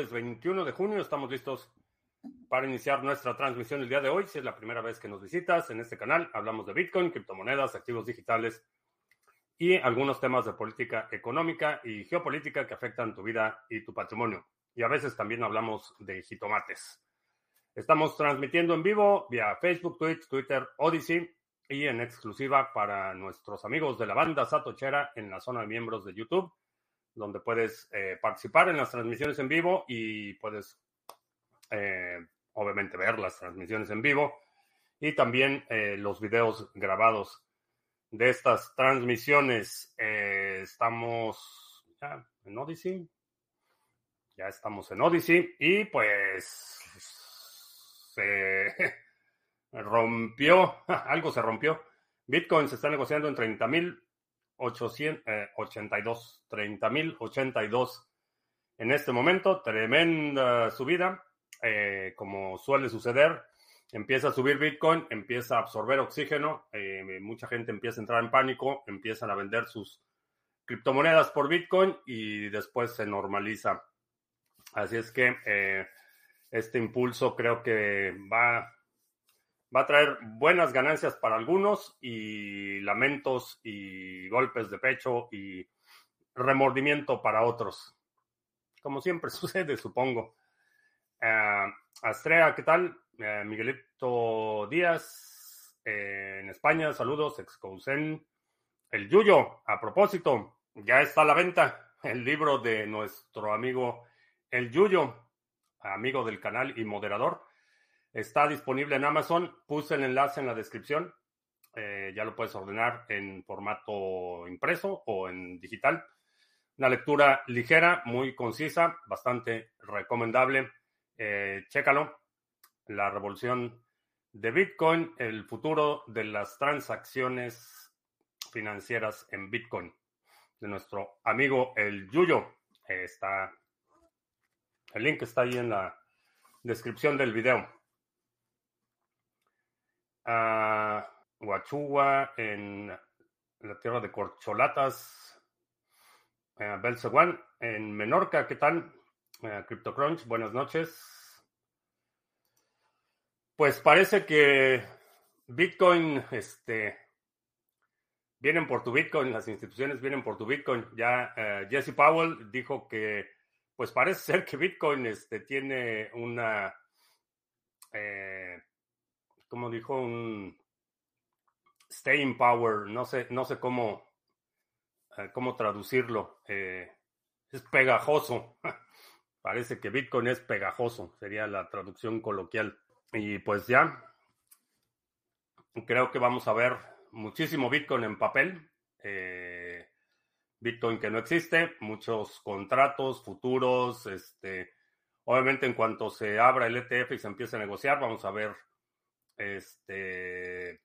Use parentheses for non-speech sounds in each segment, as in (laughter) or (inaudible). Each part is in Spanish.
miércoles 21 de junio. Estamos listos para iniciar nuestra transmisión el día de hoy. Si es la primera vez que nos visitas en este canal, hablamos de Bitcoin, criptomonedas, activos digitales y algunos temas de política económica y geopolítica que afectan tu vida y tu patrimonio. Y a veces también hablamos de jitomates. Estamos transmitiendo en vivo vía Facebook, Twitch, Twitter, Odyssey y en exclusiva para nuestros amigos de la banda Satochera en la zona de miembros de YouTube donde puedes eh, participar en las transmisiones en vivo y puedes, eh, obviamente, ver las transmisiones en vivo y también eh, los videos grabados de estas transmisiones. estamos ya en Odyssey. Ya estamos en Odyssey y pues se (laughs) rompió, (laughs) algo se rompió. Bitcoin se está negociando en 30 mil 882, 30.082 en este momento. Tremenda subida, eh, como suele suceder. Empieza a subir Bitcoin, empieza a absorber oxígeno, eh, mucha gente empieza a entrar en pánico, empiezan a vender sus criptomonedas por Bitcoin y después se normaliza. Así es que eh, este impulso creo que va va a traer buenas ganancias para algunos y lamentos y golpes de pecho y remordimiento para otros. Como siempre (laughs) sucede, supongo. Uh, Astrea, ¿qué tal? Uh, Miguelito Díaz, eh, en España, saludos, Excousen. El Yuyo, a propósito, ya está a la venta el libro de nuestro amigo El Yuyo, amigo del canal y moderador. Está disponible en Amazon. Puse el enlace en la descripción. Eh, ya lo puedes ordenar en formato impreso o en digital. Una lectura ligera, muy concisa, bastante recomendable. Eh, chécalo. La revolución de Bitcoin, el futuro de las transacciones financieras en Bitcoin. De nuestro amigo el Yuyo. está. El link está ahí en la descripción del video a Huachua, en la tierra de Corcholatas, a Belseguán, en Menorca, ¿qué tal? CryptoCrunch, buenas noches. Pues parece que Bitcoin, este, vienen por tu Bitcoin, las instituciones vienen por tu Bitcoin. Ya eh, Jesse Powell dijo que, pues parece (laughs) ser que Bitcoin este, tiene una eh, como dijo un staying power, no sé, no sé cómo, eh, cómo traducirlo. Eh, es pegajoso. (laughs) Parece que Bitcoin es pegajoso, sería la traducción coloquial. Y pues ya, creo que vamos a ver muchísimo Bitcoin en papel. Eh, Bitcoin que no existe, muchos contratos futuros, este, obviamente en cuanto se abra el ETF y se empiece a negociar, vamos a ver este,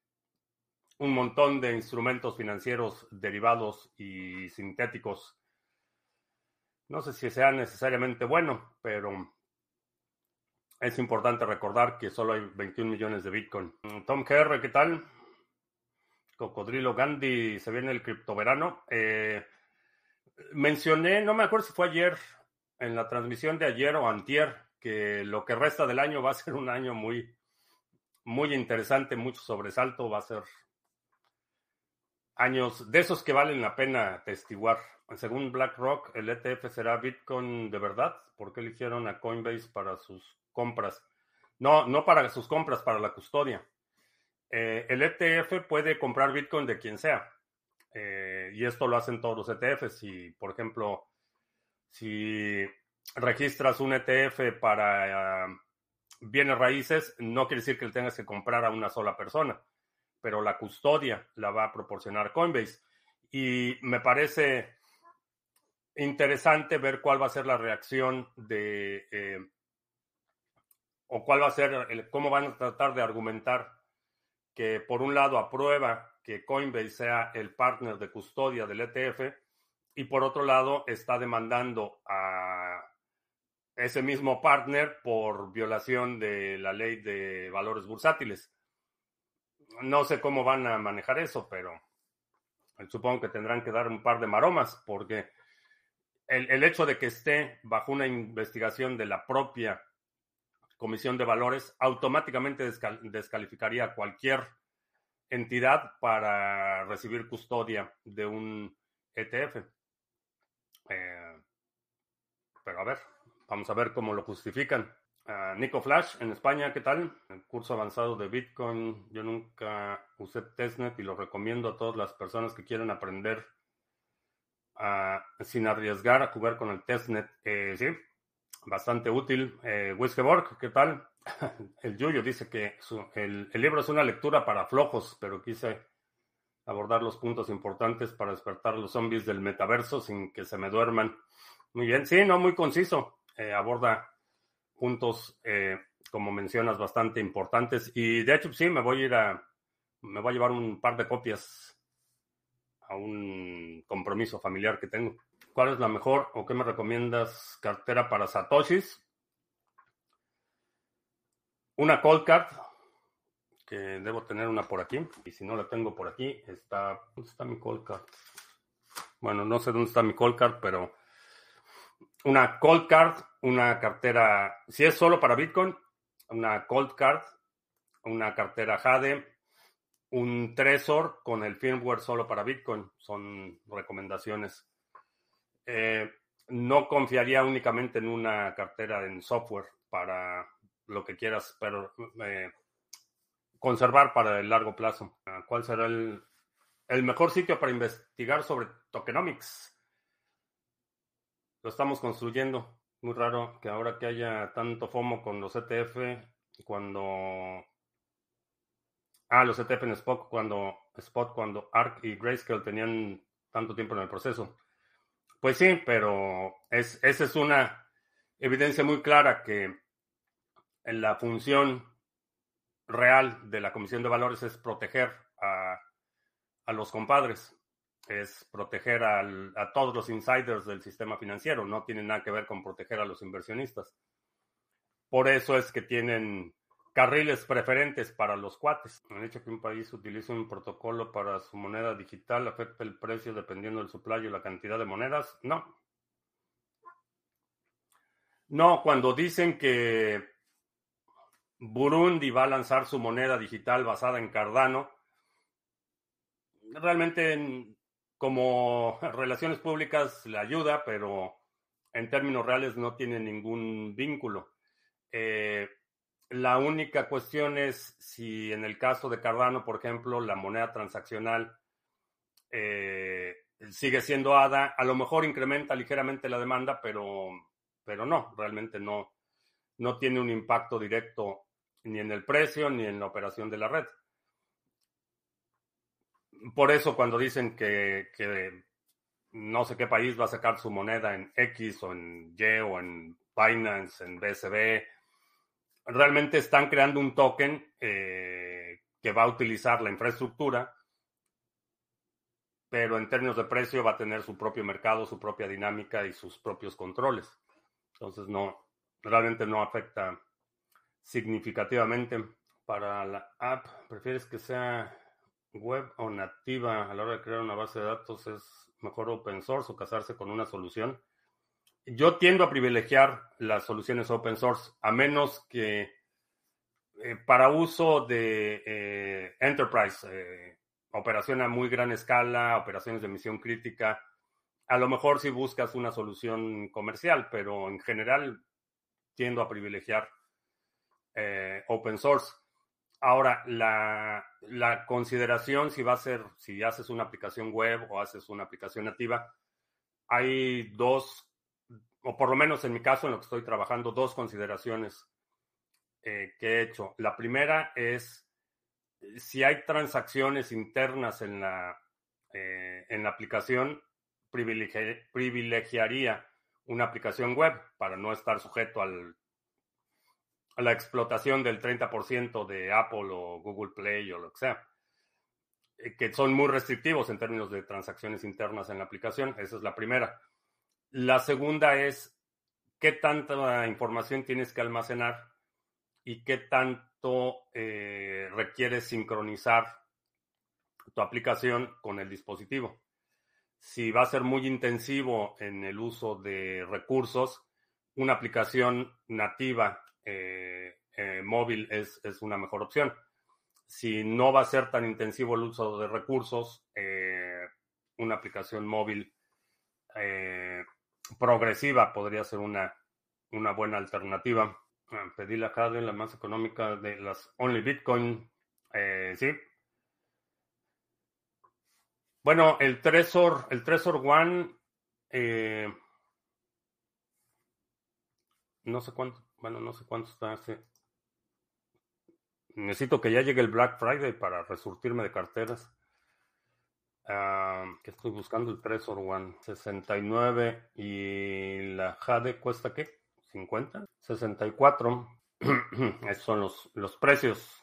un montón de instrumentos financieros derivados y sintéticos. No sé si sea necesariamente bueno, pero es importante recordar que solo hay 21 millones de Bitcoin. Tom Kerr, ¿qué tal? Cocodrilo Gandhi, se viene el criptoverano. Eh, mencioné, no me acuerdo si fue ayer, en la transmisión de ayer o antier, que lo que resta del año va a ser un año muy, muy interesante, mucho sobresalto, va a ser años de esos que valen la pena testiguar. Según BlackRock, el ETF será Bitcoin de verdad. ¿Por qué eligieron a Coinbase para sus compras? No, no para sus compras, para la custodia. Eh, el ETF puede comprar Bitcoin de quien sea. Eh, y esto lo hacen todos los ETFs. Si, por ejemplo, si registras un ETF para bienes raíces, no quiere decir que le tengas que comprar a una sola persona, pero la custodia la va a proporcionar Coinbase. Y me parece interesante ver cuál va a ser la reacción de, eh, o cuál va a ser, cómo van a tratar de argumentar que por un lado aprueba que Coinbase sea el partner de custodia del ETF y por otro lado está demandando a ese mismo partner por violación de la ley de valores bursátiles. No sé cómo van a manejar eso, pero supongo que tendrán que dar un par de maromas, porque el, el hecho de que esté bajo una investigación de la propia Comisión de Valores automáticamente descal- descalificaría a cualquier entidad para recibir custodia de un ETF. Eh, pero a ver, vamos a ver cómo lo justifican. Ah, Nico Flash en España, ¿qué tal? El curso avanzado de Bitcoin. Yo nunca usé testnet y lo recomiendo a todas las personas que quieren aprender ah, sin arriesgar a jugar con el testnet. Eh, sí, bastante útil. Eh, ¿qué tal? (laughs) El Yuyo dice que su- el, el libro es una lectura para flojos, pero quise abordar los puntos importantes para despertar a los zombies del metaverso sin que se me duerman. Muy bien, sí, no, muy conciso. Eh, aborda puntos, eh, como mencionas, bastante importantes. Y de hecho, sí, me voy a ir a, me voy a llevar un par de copias a un compromiso familiar que tengo. ¿Cuál es la mejor o qué me recomiendas cartera para Satoshis? Una cold card, que debo tener una por aquí. Y si no la tengo por aquí, está. ¿Dónde está mi cold card? Bueno, no sé dónde está mi cold card, pero una cold card, una cartera. Si es solo para Bitcoin, una cold card, una cartera Jade, un Trezor con el firmware solo para Bitcoin. Son recomendaciones. Eh, no confiaría únicamente en una cartera en software para lo que quieras, pero eh, conservar para el largo plazo. ¿Cuál será el, el mejor sitio para investigar sobre tokenomics? Lo estamos construyendo. Muy raro que ahora que haya tanto FOMO con los ETF, cuando... Ah, los ETF en Spot cuando, Spot cuando ARC y Grayscale tenían tanto tiempo en el proceso. Pues sí, pero es, esa es una evidencia muy clara que la función real de la Comisión de Valores es proteger a, a los compadres, es proteger a todos los insiders del sistema financiero, no tiene nada que ver con proteger a los inversionistas. Por eso es que tienen carriles preferentes para los cuates. Han dicho que un país utiliza un protocolo para su moneda digital, afecta el precio dependiendo del supply y la cantidad de monedas. No. No, cuando dicen que Burundi va a lanzar su moneda digital basada en Cardano, realmente en- como relaciones públicas le ayuda, pero en términos reales no tiene ningún vínculo. Eh, la única cuestión es si en el caso de Cardano, por ejemplo, la moneda transaccional eh, sigue siendo ADA, a lo mejor incrementa ligeramente la demanda, pero, pero no, realmente no, no tiene un impacto directo ni en el precio ni en la operación de la red. Por eso cuando dicen que, no sé qué país va a sacar su moneda en X o en Y o en Binance, en BSB, realmente están creando un token eh, que va a utilizar la infraestructura, pero en términos de precio va a tener su propio mercado, su propia dinámica y sus propios controles. Entonces no, realmente no afecta significativamente. Para la app, ¿prefieres que sea web o nativa a la hora de crear una base de datos? ¿Es mejor open source o casarse con una solución? Yo tiendo a privilegiar las soluciones open source, a menos que eh, para uso de eh, enterprise, eh, operación a muy gran escala, operaciones de misión crítica, a lo mejor si buscas una solución comercial, pero en general tiendo a privilegiar eh, open source. Ahora, la, la consideración si va a ser, si haces una aplicación web o haces una aplicación nativa, hay dos, o por lo menos en mi caso, en lo que estoy trabajando, dos consideraciones eh, que he hecho. La primera es si hay transacciones internas en la, eh, en la aplicación, privilegi- privilegiaría una aplicación web para no estar sujeto al, la explotación del 30% de Apple o Google Play o lo que sea, eh, que son muy restrictivos en términos de transacciones internas en la aplicación. Esa es la primera. La segunda es qué tanta información tienes que almacenar y qué tanto eh, requiere sincronizar tu aplicación con el dispositivo. Si va a ser muy intensivo en el uso de recursos, una aplicación nativa eh, eh, móvil es, es, una mejor opción. Si no va a ser tan intensivo el uso de recursos, eh, una aplicación móvil progresiva podría ser una, una buena alternativa. Ah, pedí la CADE, la más económica de las Only Bitcoin. sí. Bueno, el Trezor, el Trezor One, no sé cuánto, bueno, no sé cuánto está ese. Necesito que ya llegue el Black Friday para resurtirme de carteras. que estoy buscando el Trezor One. 69 y la Jade cuesta qué? 50. 64. (clears throat) Esos son los, los precios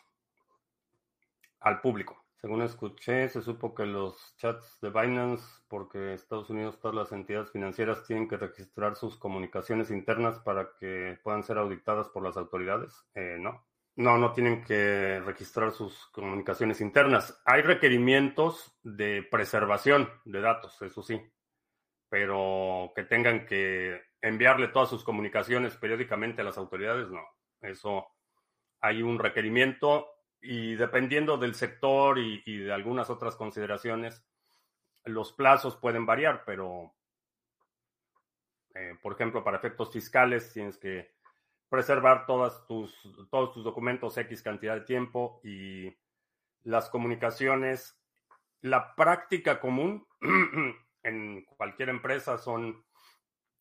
al público. Según escuché, se supo que los chats de Binance, porque Estados Unidos todas las entidades financieras tienen que registrar sus comunicaciones internas para que puedan ser auditadas por las autoridades. Eh, no, no, no tienen que registrar sus comunicaciones internas. Hay requerimientos de preservación de datos, eso sí, pero que tengan que enviarle todas sus comunicaciones periódicamente a las autoridades, no. Eso hay un requerimiento y dependiendo del sector y, de algunas otras consideraciones, los plazos pueden variar, pero, eh, por ejemplo, para efectos fiscales tienes que preservar todas tus, todos tus documentos X cantidad de tiempo y las comunicaciones. La práctica común (clears throat) en cualquier empresa son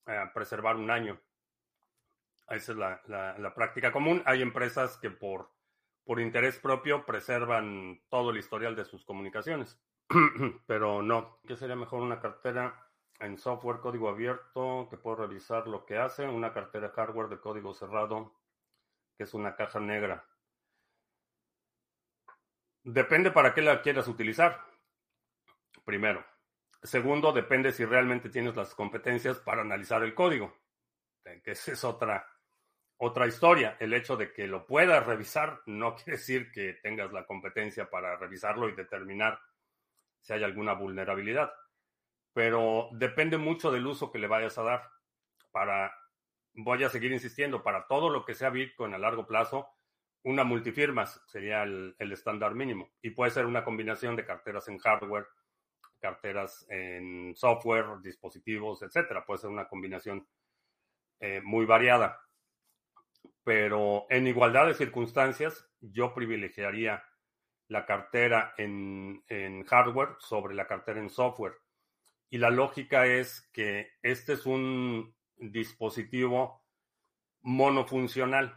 eh, preservar un año. Esa es la práctica común. Hay empresas que por por interés propio preservan todo el historial de sus comunicaciones. (clears throat) Pero no, ¿qué sería mejor una cartera en software código abierto que puedo revisar lo que hace? Una cartera hardware de código cerrado que es una caja negra. Depende para qué la quieras utilizar. Primero. Segundo, depende si realmente tienes las competencias para analizar el código. Que esa es otra, otra historia. El hecho de que lo puedas revisar no (laughs) quiere decir que tengas la competencia para revisarlo y determinar si hay alguna vulnerabilidad. Pero depende mucho del uso que le vayas a dar. Para, voy a seguir insistiendo, para todo lo que sea Bitcoin a largo plazo, una multifirmas sería el, estándar mínimo. Y puede ser una combinación de carteras en hardware, carteras en software, dispositivos, etcétera. Puede ser una combinación eh, muy variada pero en igualdad de circunstancias, yo privilegiaría la cartera en, hardware sobre la cartera en software. Y la lógica es que este es un dispositivo monofuncional.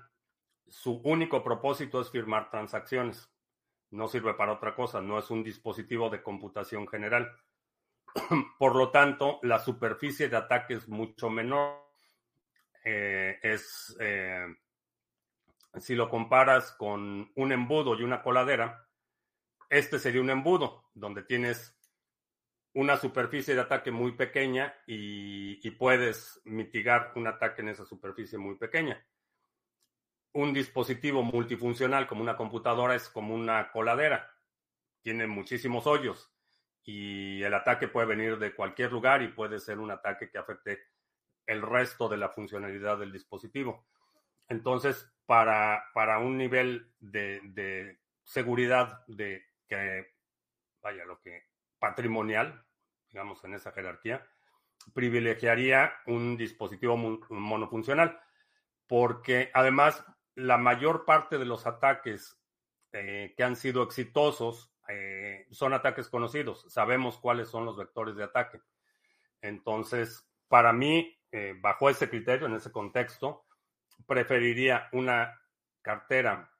Su único propósito es firmar transacciones. No sirve para otra cosa, no es un dispositivo de computación general. (clears throat) Por lo tanto, la superficie de ataque es mucho menor. Eh, es eh, si lo comparas con un embudo y una coladera, este sería un embudo, donde tienes una superficie de ataque muy pequeña y, puedes mitigar un ataque en esa superficie muy pequeña. Un dispositivo multifuncional como una computadora es como una coladera. Tiene muchísimos hoyos y el ataque puede venir de cualquier lugar y puede ser un ataque que afecte el resto de la funcionalidad del dispositivo. Entonces, para, para un nivel de, seguridad de que, vaya, lo que patrimonial, digamos, en esa jerarquía, privilegiaría un dispositivo monofuncional, porque además la mayor parte de los ataques eh, que han sido exitosos eh, son ataques conocidos, sabemos cuáles son los vectores de ataque. Entonces, para mí, eh, bajo ese criterio, en ese contexto, preferiría una cartera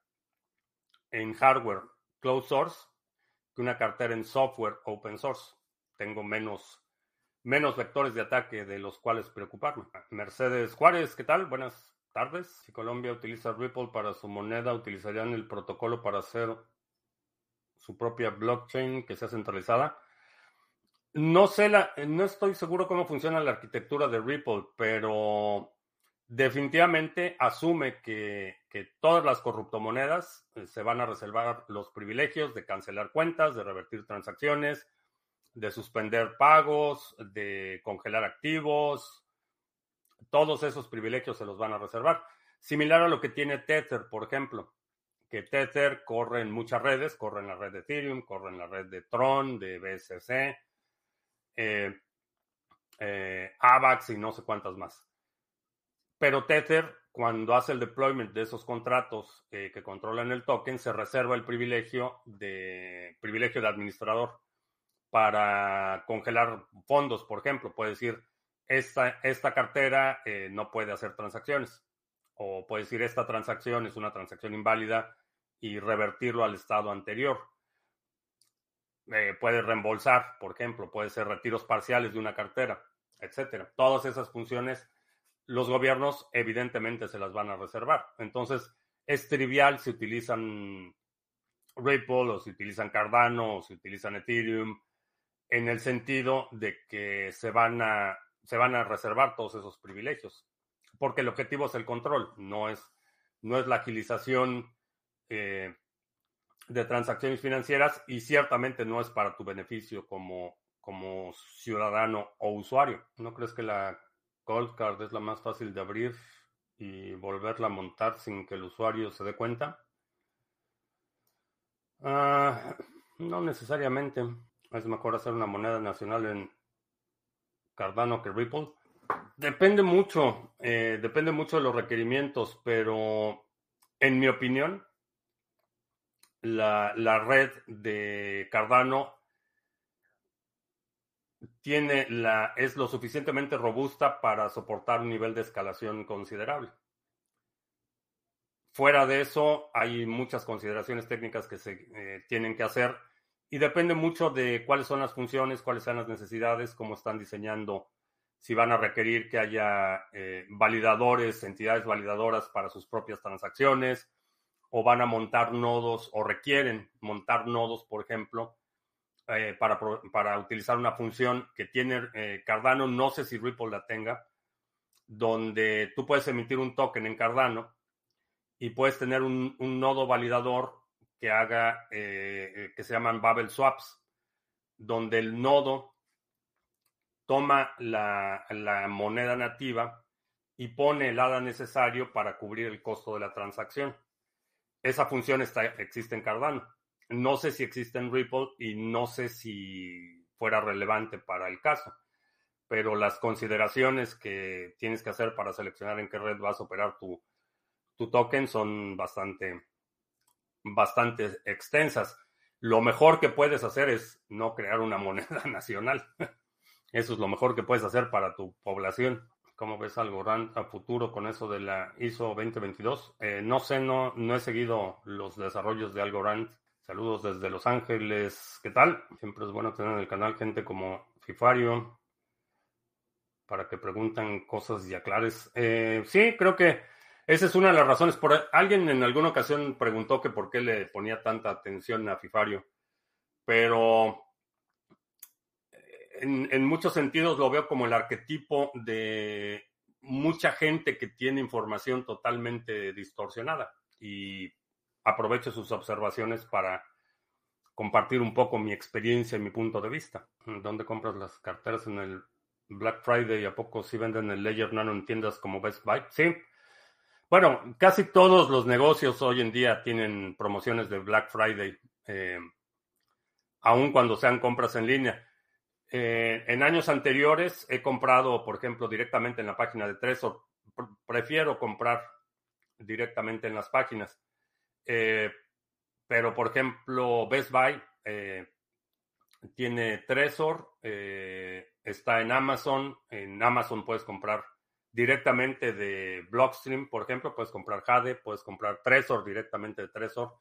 en hardware closed source que una cartera en software open source. Tengo menos, menos vectores de ataque de los cuales preocuparme. Mercedes Juárez, ¿qué tal? Buenas tardes. Si Colombia utiliza Ripple para su moneda, ¿utilizarían el protocolo para hacer su propia blockchain que sea centralizada? No sé, la, no estoy seguro cómo funciona la arquitectura de Ripple, pero definitivamente asume que, todas las corruptomonedas eh, se van a reservar los privilegios de cancelar cuentas, de revertir transacciones, de suspender pagos, de congelar activos, todos esos privilegios se los van a reservar. Similar a lo que tiene Tether, por ejemplo, que Tether corre en muchas redes, corre en la red de Ethereum, corre en la red de Tron, de BSC, eh, eh, AVAX y no sé cuántas más. Pero Tether, cuando hace el deployment de esos contratos eh, que controlan el token, se reserva el privilegio de privilegio de administrador para congelar fondos, por ejemplo. Puede decir, esta, esta cartera eh, no puede hacer transacciones. O puede decir, esta transacción es una transacción inválida y revertirlo al estado anterior. Eh, puede reembolsar, por ejemplo, puede ser retiros parciales de una cartera, etcétera. Todas esas funciones, los gobiernos evidentemente se las van a reservar. Entonces, es trivial si utilizan Ripple o si utilizan Cardano o si utilizan Ethereum en el sentido de que se van a, se van a reservar todos esos privilegios, porque el objetivo es el control, no es, no es la agilización eh, de transacciones financieras y ciertamente no es para tu beneficio como, como ciudadano o usuario. ¿No crees que la Gold Card es la más fácil de abrir y volverla a montar sin que el usuario se dé cuenta? Ah, no necesariamente es mejor hacer una moneda nacional en Cardano que Ripple. Depende mucho, eh, depende mucho de los requerimientos, pero en mi opinión, la, la red de Cardano tiene la, es lo suficientemente robusta para soportar un nivel de escalación considerable. Fuera de eso, hay muchas consideraciones técnicas que se eh, tienen que hacer y depende mucho de cuáles son las funciones, cuáles sean las necesidades, cómo están diseñando, si van a requerir que haya eh, validadores, entidades validadoras para sus propias transacciones, o van a montar nodos o requieren montar nodos, por ejemplo, eh, para, para, utilizar una función que tiene eh, Cardano, no sé si Ripple la tenga, donde tú puedes emitir un token en Cardano y puedes tener un, un nodo validador que haga, eh, que se llaman Babel Swaps, donde el nodo toma la, moneda nativa y pone el ADA necesario para cubrir el costo de la transacción. Esa función está, existe en Cardano. No sé si existe en Ripple y no sé si fuera relevante para el caso, pero las consideraciones que tienes que hacer para seleccionar en qué red vas a operar tu, tu token son bastante, bastante extensas. Lo mejor que puedes hacer es no crear una (laughs) moneda nacional. Eso es lo mejor que puedes hacer para tu población. ¿Cómo ves Algorand a futuro con eso de la ISO 2022? Eh, no sé, no, no he seguido los desarrollos de Algorand. Saludos desde Los Ángeles. ¿Qué tal? Siempre es bueno tener en el canal gente como Fifario para que pregunten cosas y aclares. Eh, sí, creo que esa es una de las razones. Por, alguien en alguna ocasión preguntó que por qué le ponía tanta atención a Fifario, pero en, en, muchos sentidos lo veo como el arquetipo de mucha gente que tiene información totalmente distorsionada y aprovecho sus observaciones para compartir un poco mi experiencia y mi punto de vista. ¿Dónde compras las carteras en el Black Friday? ¿A poco si venden el Ledger Nano en tiendas como Best Buy? Sí, bueno, casi todos los negocios hoy en día tienen promociones de Black Friday, eh, aun cuando sean compras en línea. Eh, en años anteriores he comprado, por ejemplo, directamente en la página de Tresor. Prefiero comprar directamente en las páginas. Eh, pero, por ejemplo, Best Buy tiene Tresor, está en Amazon. En Amazon puedes comprar directamente de Blockstream, por ejemplo, puedes comprar Jade, puedes comprar Trezor directamente de Trezor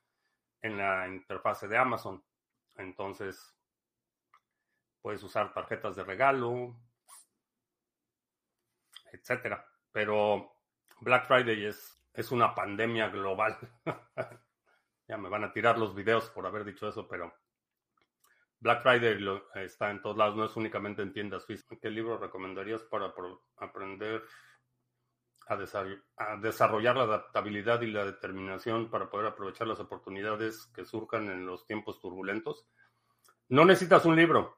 en la interfase de Amazon. Entonces, puedes usar tarjetas de regalo, etcétera. Pero Black Friday es, es una pandemia global. (laughs) ya me van a tirar los videos por haber dicho eso, pero Black Friday está en todos lados, no es únicamente en tiendas físicas. ¿Qué libro recomendarías para aprender a, desarrollar la adaptabilidad y la determinación para poder aprovechar las oportunidades que surjan en los tiempos turbulentos? No necesitas un libro.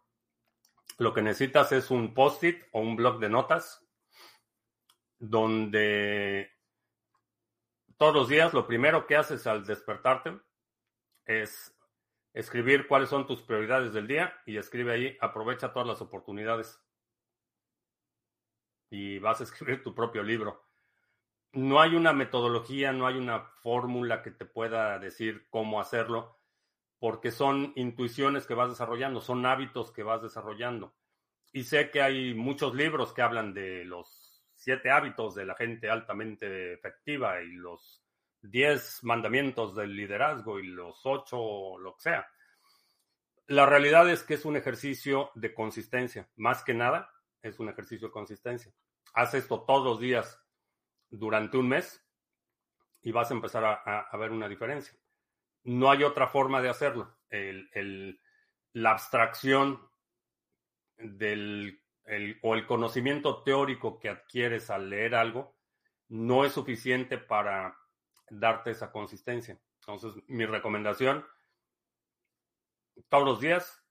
Lo que necesitas es un post-it o un blog de notas donde todos los días lo primero que haces al despertarte es escribir cuáles son tus prioridades del día y escribe ahí, aprovecha todas las oportunidades. Y vas a escribir tu propio libro. No hay una metodología, no hay una fórmula que te pueda decir cómo hacerlo, porque son intuiciones que vas desarrollando, son hábitos que vas desarrollando. Y sé que hay muchos libros que hablan de los siete hábitos de la gente altamente efectiva y los diez mandamientos del liderazgo y los ocho, lo que sea. La realidad es que es un ejercicio de consistencia. Más que nada, es un ejercicio de consistencia. Haz esto todos los días durante un mes y vas a empezar a, ver una diferencia. No hay otra forma de hacerlo. la abstracción del o el conocimiento teórico que adquieres al leer algo no es suficiente para darte esa consistencia. Entonces, mi recomendación, todos los días,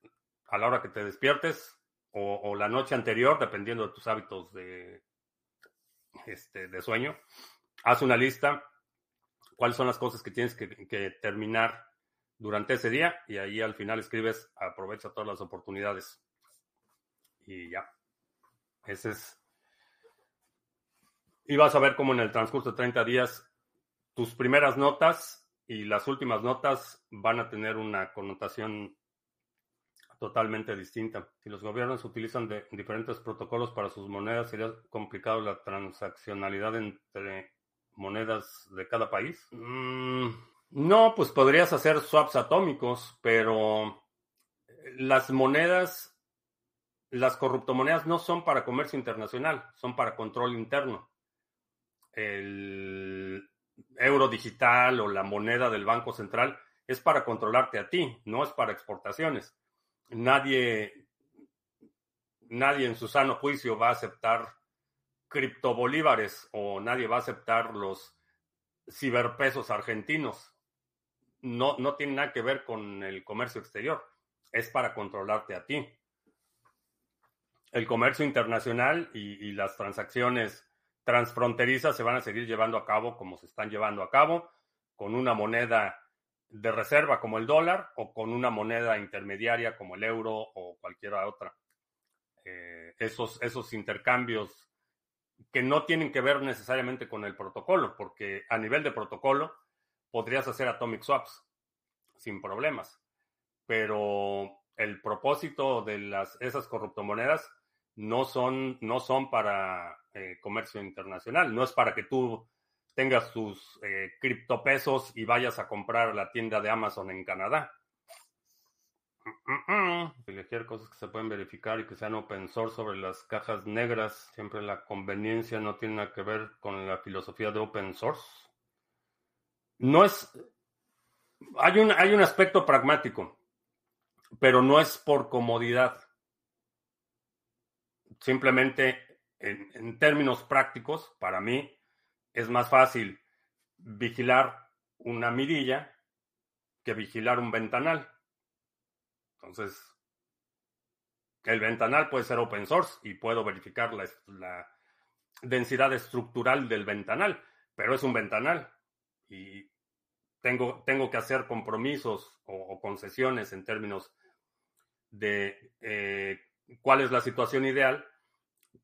a la hora que te despiertes o, la noche anterior, dependiendo de tus hábitos de, este, de sueño, haz una lista, cuáles son las cosas que tienes que, que terminar durante ese día y ahí al final escribes, aprovecha todas las oportunidades. Y ya. Ese es. Y vas a ver cómo en el transcurso de 30 días tus primeras notas y las últimas notas van a tener una connotación totalmente distinta. Si los gobiernos utilizan diferentes protocolos para sus monedas, sería complicado la transaccionalidad entre monedas de cada país. Mm, no, pues podrías hacer swaps atómicos, pero las monedas las corruptomonedas no son para comercio internacional, son para control interno. El euro digital o la moneda del Banco Central es para controlarte a ti, no es para exportaciones. Nadie, nadie en su sano juicio va a aceptar criptobolívares o nadie va a aceptar los ciberpesos argentinos. No, no tiene nada que ver con el comercio exterior, es para controlarte a ti el comercio internacional y, las transacciones transfronterizas se van a seguir llevando a cabo como se están llevando a cabo, con una moneda de reserva como el dólar o con una moneda intermediaria como el euro o cualquier otra. Eh, esos, esos intercambios que no tienen que ver necesariamente con el protocolo, porque a nivel de protocolo podrías hacer atomic swaps sin problemas, pero el propósito de las, esas corruptomonedas no son, no son para eh, comercio internacional, no es para que tú tengas tus eh, criptopesos y vayas a comprar la tienda de Amazon en Canadá. Elegir cosas que se pueden verificar y que sean open source sobre las cajas negras. Siempre la conveniencia no tiene nada que ver con la filosofía de open source. No es. Hay un, hay un aspecto pragmático, pero no es por comodidad. Simplemente, en, términos prácticos, para mí es más fácil vigilar una mirilla que vigilar un ventanal. Entonces, el ventanal puede ser open source y puedo verificar la, densidad estructural del ventanal, pero es un ventanal y tengo, tengo que hacer compromisos o, concesiones en términos de eh, cuál es la situación ideal,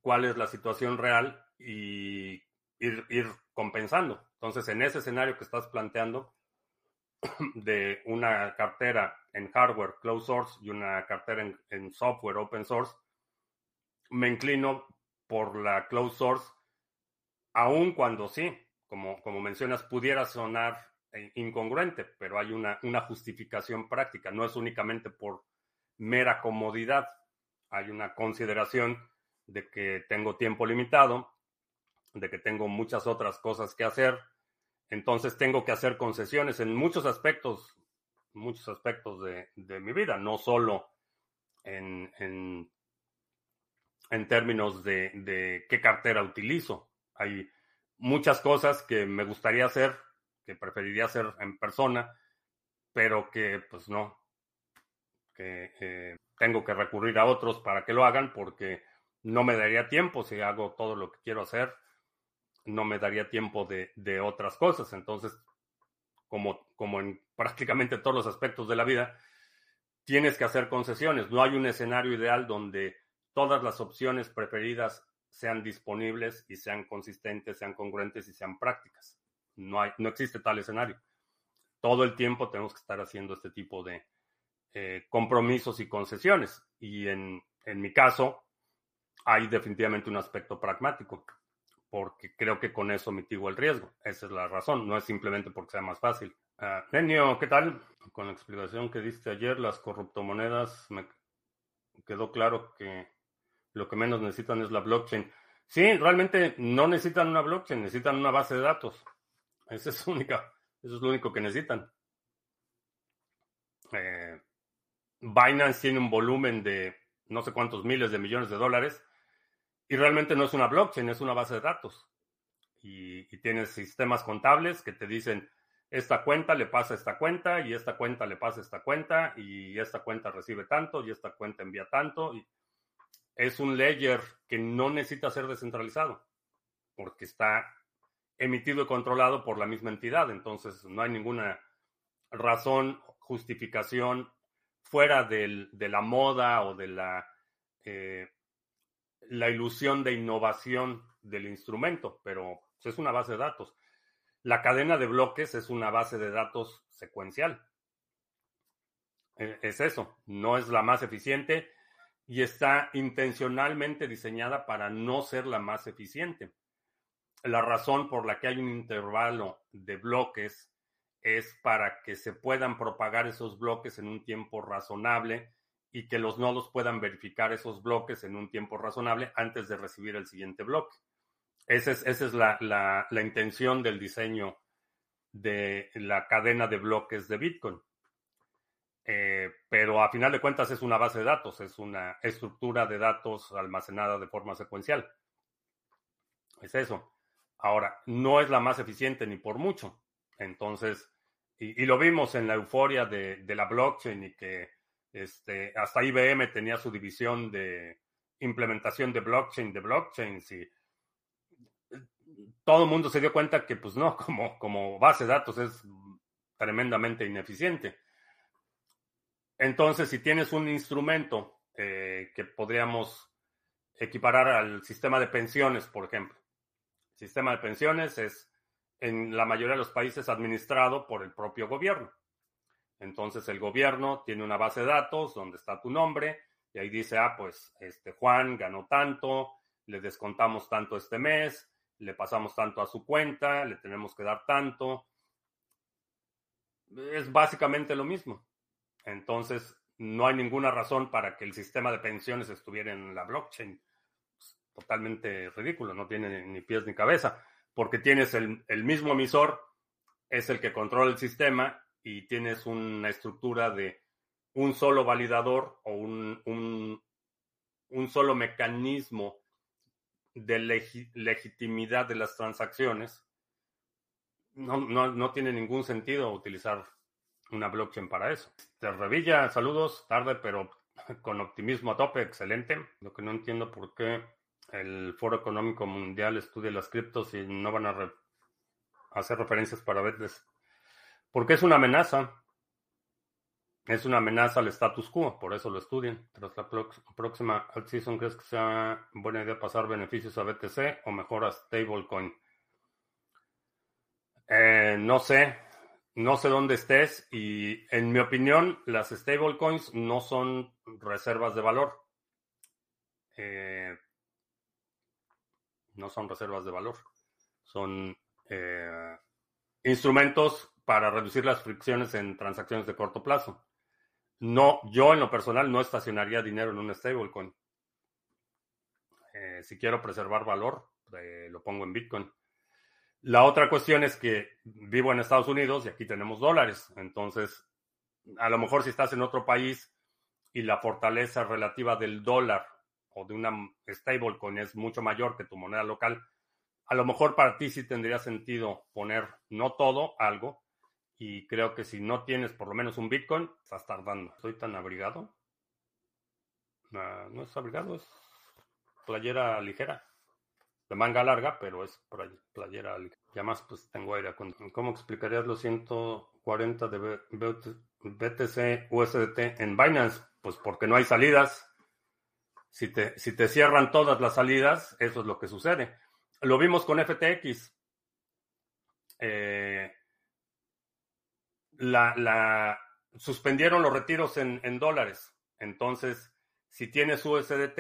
cuál es la situación real y ir, compensando. Entonces, en ese escenario que estás planteando (clears throat) de una cartera en hardware closed source y una cartera en, software open source, me inclino por la closed source, aun cuando sí, como, como mencionas, pudiera sonar eh, incongruente, pero hay una, una justificación práctica, no es únicamente por mera comodidad hay una consideración de que tengo tiempo limitado, de que tengo muchas otras cosas que hacer, entonces tengo que hacer concesiones en muchos aspectos, muchos aspectos de, mi vida, no solo en, en, términos de, de, qué cartera utilizo. Hay muchas cosas que me gustaría hacer, que preferiría hacer en persona, pero que pues no, que eh, tengo que recurrir a otros para que lo hagan porque no me daría tiempo si hago todo lo que quiero hacer, no me daría tiempo de, de otras cosas. Entonces, como, como en (laughs) prácticamente todos los aspectos de la vida, tienes que hacer concesiones. No hay un escenario ideal donde todas las opciones preferidas sean disponibles y sean consistentes, sean congruentes y sean prácticas. No, hay, no existe tal escenario. Todo el tiempo tenemos que estar haciendo este tipo de eh, compromisos y concesiones. Y en, en mi caso, hay definitivamente un aspecto pragmático, porque creo que con eso mitigo el riesgo. Esa es la razón, no es simplemente porque sea más fácil. Uh, ¿qué tal? Con la explicación que diste ayer, las corruptomonedas, me quedó claro que lo que menos necesitan es la blockchain. Sí, realmente no necesitan una blockchain, necesitan una base de datos. Esa es (laughs) única, eso es lo único que necesitan. Eh, Binance tiene un volumen de no sé cuántos miles de millones de dólares y realmente no es una blockchain, es una base de datos. Y, y tienes sistemas contables que te dicen, esta cuenta le pasa esta cuenta y esta cuenta le pasa esta cuenta y esta cuenta recibe tanto y esta cuenta envía tanto. Y es un ledger que no necesita ser descentralizado porque está emitido y controlado por la misma entidad. Entonces no hay ninguna razón, justificación fuera del, de la moda o de la, eh, la ilusión de innovación del instrumento, pero es una base de datos. La cadena de bloques es una base de datos secuencial. E, es eso, no es la más eficiente y está intencionalmente diseñada para no ser la más eficiente. La razón por la que hay un intervalo de bloques es para que se puedan propagar esos bloques en un tiempo razonable y que los nodos puedan verificar esos bloques en un tiempo razonable antes de recibir el siguiente bloque. Esa es, la, intención del diseño de la cadena de bloques de Bitcoin. Eh, pero a final de cuentas es una base de datos, es una estructura de datos almacenada de forma secuencial. Es eso. Ahora, no es la más eficiente ni por mucho. Entonces, y, lo vimos en la euforia de, la blockchain y que este, hasta IBM tenía su división de implementación de blockchain, de blockchains y todo el mundo se dio cuenta que, pues no, (laughs) como, como base de datos es tremendamente ineficiente. Entonces, si tienes un instrumento eh, que podríamos equiparar al sistema de pensiones, por ejemplo. El sistema de pensiones es en la mayoría de los países administrado por el propio gobierno. Entonces el gobierno tiene una base de datos donde está tu nombre y ahí dice, ah, pues este Juan ganó tanto, le descontamos tanto este mes, le pasamos tanto a su cuenta, le tenemos que dar tanto. Es básicamente lo mismo. Entonces, no hay ninguna razón para que el sistema de pensiones estuviera en la blockchain. totalmente ridículo, no tiene ni pies ni cabeza, porque tienes el, mismo emisor, es el que controla el sistema y tienes una estructura de un solo validador o un, un, un solo mecanismo de legitimidad de las transacciones, no, no, no, tiene ningún sentido utilizar una blockchain para eso. Te revilla, saludos, tarde, pero (laughs) con optimismo a tope, excelente. Lo que no entiendo por qué el Foro Económico Mundial estudia las criptos y no van a hacer referencias para verles. Porque es una amenaza. Es una amenaza al status quo, por eso lo estudian. Tras la próxima alt season, ¿crees que sea buena idea pasar beneficios a BTC o mejor a stablecoin? Eh, no sé, no sé dónde estés y en mi opinión las stablecoins no son reservas de valor. Eh, no son reservas de valor. Son eh, instrumentos para reducir las fricciones en transacciones de corto plazo. No, yo en lo personal no estacionaría dinero en un stablecoin. Eh, si quiero preservar valor, eh, lo pongo en Bitcoin. La otra cuestión es que vivo en Estados Unidos y aquí tenemos dólares. Entonces, a lo mejor si estás en otro país y la fortaleza relativa del dólar o de una stablecoin es mucho mayor que tu moneda local, a lo mejor para ti sí tendría sentido poner no todo, algo, Y creo que si no tienes por lo menos un Bitcoin, estás tardando. Estoy tan abrigado. Ah, no es abrigado, es playera ligera. De manga larga, pero es playera ligera. Y además, pues tengo aire. ¿Cómo explicarías los 140 de BTC USDT en Binance? Pues porque no hay salidas. Si te, si te cierran todas las salidas, eso es lo que sucede. Lo vimos con FTX. Eh, la, suspendieron los retiros en, en dólares. Entonces, si tienes USDT,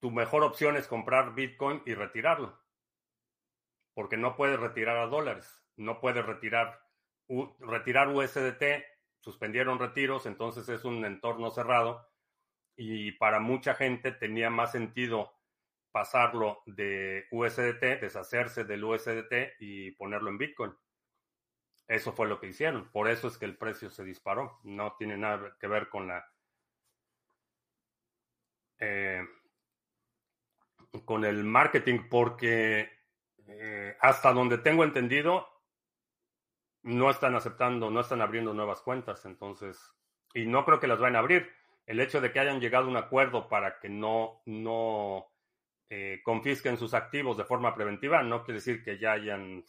tu mejor opción es comprar Bitcoin y retirarlo. Porque no puedes retirar a dólares. No puedes retirar, retirar USDT. Suspendieron retiros, entonces es un entorno cerrado. Y para mucha gente tenía más sentido pasarlo de USDT, deshacerse del USDT y ponerlo en Bitcoin. Eso fue lo que hicieron. Por eso es que el precio se disparó. No tiene nada que ver con la eh, con el marketing porque eh, hasta donde tengo entendido no están aceptando, no están abriendo nuevas cuentas, entonces, y no creo que las vayan a abrir. El hecho de que hayan llegado a un acuerdo para que no, no eh, confisquen sus activos de forma preventiva no quiere decir que ya hayan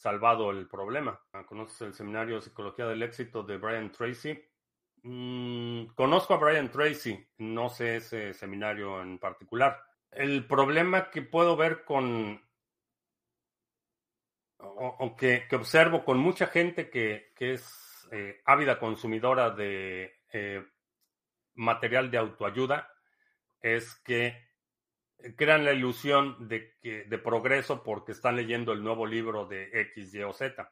salvado el problema. ¿Conoces el seminario Psicología del Éxito de Brian Tracy? Mm, conozco a Brian Tracy, no sé ese seminario en particular. El problema que puedo ver con, o, que, observo con mucha gente que, es eh, ávida consumidora de eh, material de autoayuda, es que crean la ilusión de, que, de progreso porque están leyendo el nuevo libro de X, Y o Z.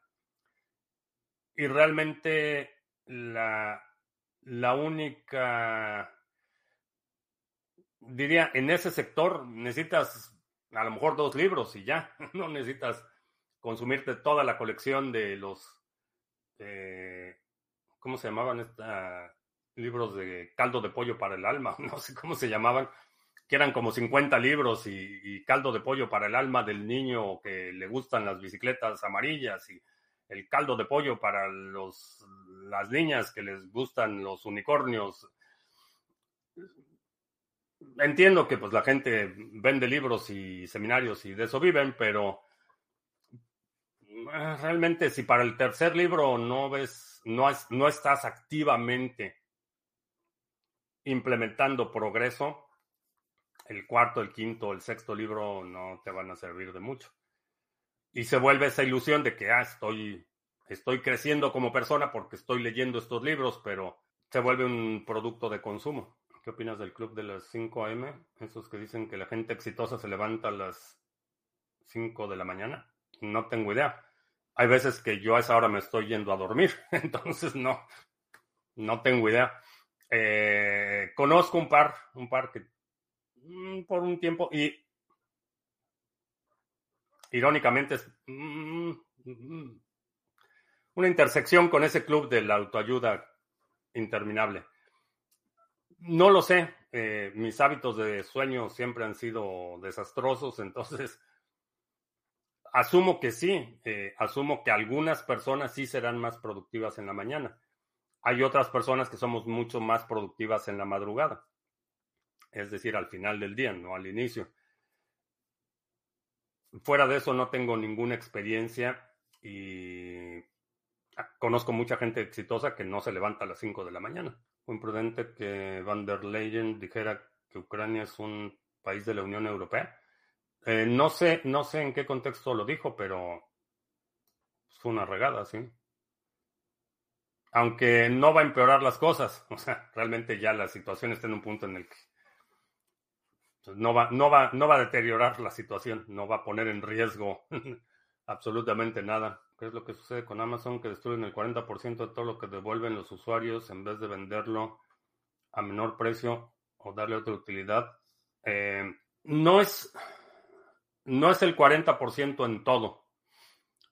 Y realmente la, la única, diría, en ese sector necesitas a lo mejor dos libros y ya, (laughs) no necesitas consumirte toda la colección de los, eh, ¿cómo se llamaban estos libros de caldo de pollo para el alma? (laughs) No sé cómo se llamaban, que eran como 50 libros y, caldo de pollo para el alma del niño que le gustan las bicicletas amarillas y el caldo de pollo para los, las niñas que les gustan los unicornios. Entiendo que pues la gente vende libros y seminarios y de eso viven, pero eh, realmente si para el tercer libro no ves, no, no estás activamente implementando progreso, el cuarto, el quinto, el sexto libro no te van a servir de mucho. Y se vuelve esa ilusión de que, ah, estoy, estoy creciendo como persona porque estoy leyendo estos libros, pero se vuelve un producto de consumo. ¿Qué opinas del club de las 5 a.m.? Esos que dicen que la gente exitosa se levanta a las 5 de la mañana. No tengo idea. Hay veces que yo a esa hora me estoy yendo a dormir, (laughs) entonces no, no tengo idea. Eh, conozco un par, un par que por un tiempo y irónicamente, es mm, mm, una intersección con ese club de la autoayuda interminable. No lo sé, eh, mis hábitos de sueño siempre han sido desastrosos, (laughs) entonces asumo que sí, eh, asumo que algunas personas sí serán más productivas en la mañana. Hay otras personas que somos mucho más productivas en la madrugada, es decir, al final del día, no al inicio. Fuera de eso no tengo ninguna experiencia y conozco mucha gente exitosa que no se levanta a las 5 de la mañana. Fue imprudente que Van der Leyen dijera que Ucrania es un país de la Unión Europea. Eh, no sé, no sé en qué contexto lo dijo, pero fue una regada, sí. Aunque no va a empeorar las cosas. (laughs) O sea, realmente ya la situación está en un punto en el que no va, no va, no va a deteriorar la situación, no va a poner en riesgo (laughs) absolutamente nada. ¿Qué es lo que sucede con Amazon? Que destruyen el 40% de todo lo que devuelven los usuarios en vez de venderlo a menor precio o darle otra utilidad. Eh, no, es, no es el 40% en todo.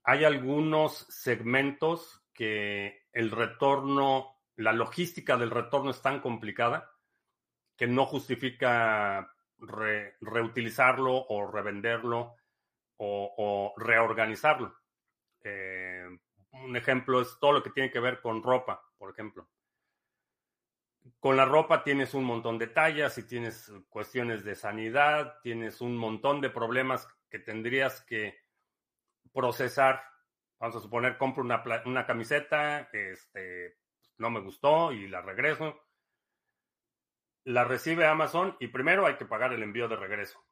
Hay algunos segmentos que el retorno, la logística del retorno es tan complicada que no justifica reutilizarlo o revenderlo o, reorganizarlo. Eh, un ejemplo es todo lo que tiene que ver con ropa, por ejemplo. Con la ropa tienes un montón de tallas y tienes cuestiones de sanidad, tienes un montón de problemas que tendrías que procesar. Vamos a suponer, compro una, camiseta, este, no me gustó y la regreso. La recibe Amazon y primero hay que pagar el envío de regreso.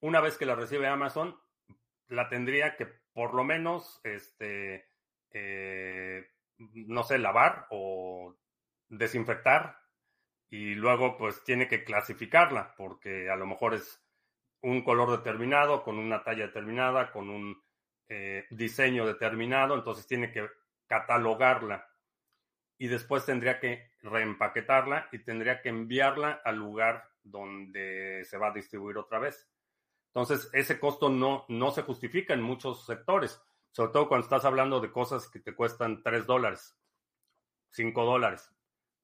Una vez que la recibe Amazon, la tendría que por lo menos, este, eh, no sé, lavar o desinfectar y luego pues tiene que clasificarla porque a lo mejor es un color determinado, con una talla determinada, con un eh, diseño determinado, entonces tiene que catalogarla y después tendría que reempaquetarla y tendría que enviarla al lugar donde se va a distribuir otra vez. Entonces, ese costo no, no se justifica en muchos sectores, sobre todo cuando estás hablando de cosas que te cuestan 3 dólares, 5 dólares,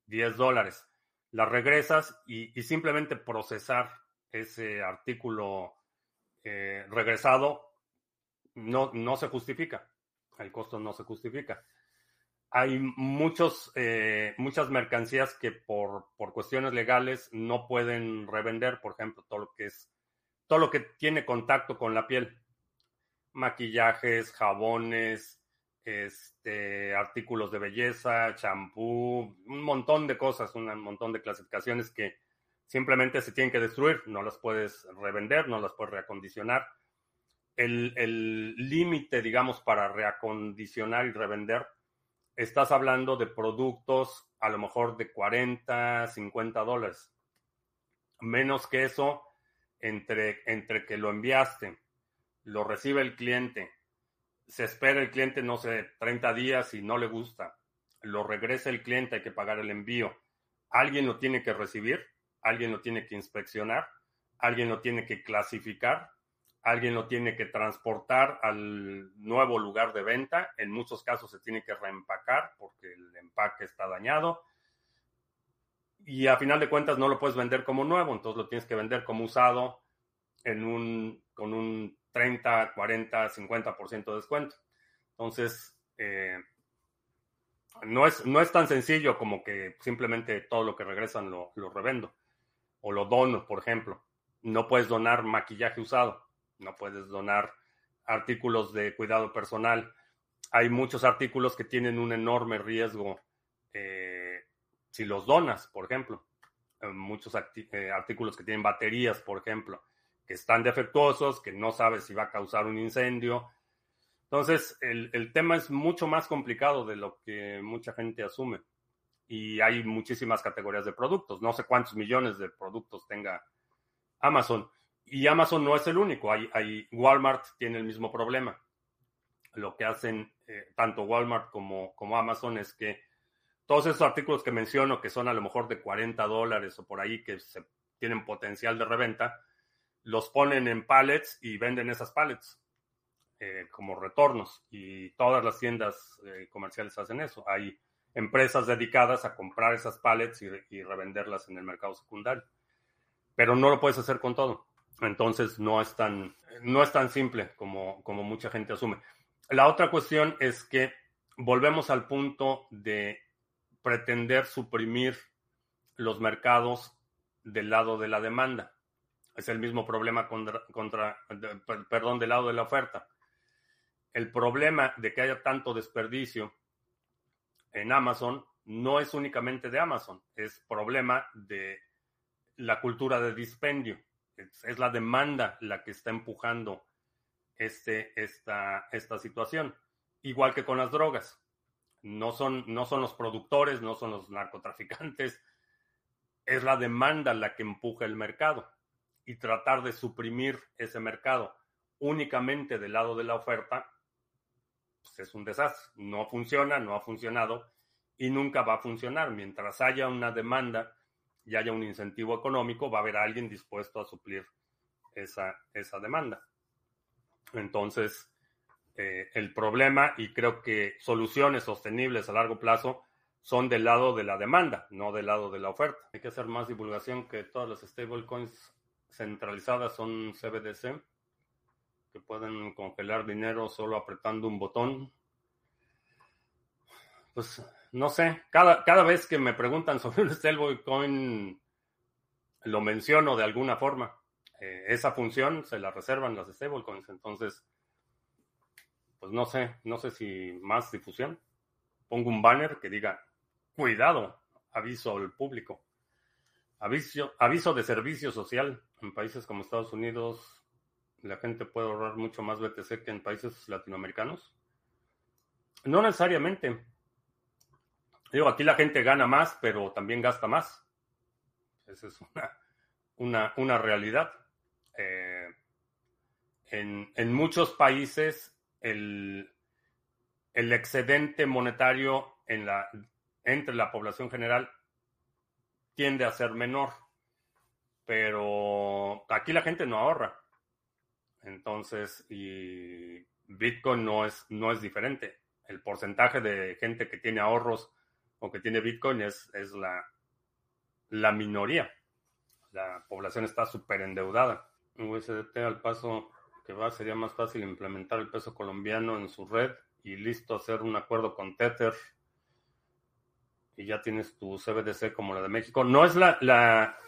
10 dólares. Las regresas y, simplemente procesar ese artículo eh, regresado no, no se justifica. El costo no se justifica hay muchos, eh, muchas mercancías que por, por, cuestiones legales no pueden revender, por ejemplo, todo lo que es, todo lo que tiene contacto con la piel, maquillajes, jabones, este, artículos de belleza, champú, un montón de cosas, un montón de clasificaciones que simplemente se tienen que destruir, no las puedes revender, no las puedes reacondicionar. El límite, digamos, para reacondicionar y revender estás hablando de productos a lo mejor de 40, 50 dólares. Menos que eso, entre, entre que lo enviaste, lo recibe el cliente, se espera el cliente, no sé, 30 días y no le gusta, lo regresa el cliente, hay que pagar el envío. Alguien lo tiene que recibir, alguien lo tiene que inspeccionar, alguien lo tiene que clasificar alguien lo tiene que transportar al nuevo lugar de venta. En muchos casos se tiene que reempacar porque el empaque está dañado. Y a final de cuentas no lo puedes vender como nuevo, entonces lo tienes que vender como usado en un, con un 30, 40, 50% de descuento. Entonces, eh, no, es, no es tan sencillo como que simplemente todo lo que regresan lo, lo revendo o lo dono, por ejemplo. No puedes donar maquillaje usado no puedes donar artículos de cuidado personal. Hay muchos artículos que tienen un enorme riesgo eh, si los donas, por ejemplo. Eh, muchos eh, artículos que tienen baterías, por ejemplo, que están defectuosos, que no sabes si va a causar un incendio. Entonces, el, el tema es mucho más complicado de lo que mucha gente asume. Y hay muchísimas categorías de productos. No sé cuántos millones de productos tenga Amazon y Amazon no es el único, hay, Walmart tiene el mismo problema. Lo que hacen eh, tanto Walmart como, Amazon es que todos esos artículos que menciono, que son a lo mejor de 40 dólares o por ahí, que tienen potencial de reventa, los ponen en pallets y venden esas pallets eh, como retornos. Y todas las tiendas eh, comerciales hacen eso. Hay empresas dedicadas a comprar esas pallets y, y revenderlas en el mercado secundario. Pero no lo puedes hacer con todo. Entonces no es tan, no es tan simple como, como mucha gente asume. La otra cuestión es que volvemos al punto de pretender suprimir los mercados del lado de la demanda. Es el mismo problema contra, contra perdón, del lado de la oferta. El problema de que haya tanto desperdicio en Amazon no es únicamente de Amazon, es problema de la cultura de dispendio es, la demanda la que está empujando este, esta, esta situación. Igual que con las drogas. No son, no son los productores, no son los narcotraficantes, es la demanda la que empuja el mercado. Y tratar de suprimir ese mercado únicamente del lado de la oferta, pues es un desastre. No funciona, no ha funcionado y nunca va a funcionar. Mientras haya una demanda y haya un incentivo económico, va a haber alguien dispuesto a suplir esa, esa demanda. Entonces, eh, el problema, y creo que soluciones sostenibles a largo plazo, son del lado de la demanda, no del lado de la oferta. Hay que hacer más divulgación que todas las stablecoins centralizadas son CBDC, que pueden congelar dinero solo apretando un botón. pues no sé, cada, cada vez que me preguntan sobre un stablecoin, lo menciono de alguna forma. Eh, esa función se la reservan las stablecoins, entonces, pues no sé, no sé si más difusión. Pongo un banner que diga, cuidado, aviso al público. Aviso, aviso de servicio social. En países como Estados Unidos, la gente puede ahorrar mucho más BTC que en países latinoamericanos. No necesariamente. Digo, aquí la gente gana más, pero también gasta más. Esa es una, una, realidad. Eh, en, en, muchos países, el, el excedente monetario en la, entre la población general tiende a ser menor. Pero aquí la gente no ahorra. Entonces, y Bitcoin no es, no es diferente. El porcentaje de gente que tiene ahorros o que tiene Bitcoin es, es la, la minoría. La población está súper endeudada. USDT al paso que va sería más fácil implementar el peso colombiano en su red y listo hacer un acuerdo con Tether y ya tienes tu CBDC como la de México. No es la, la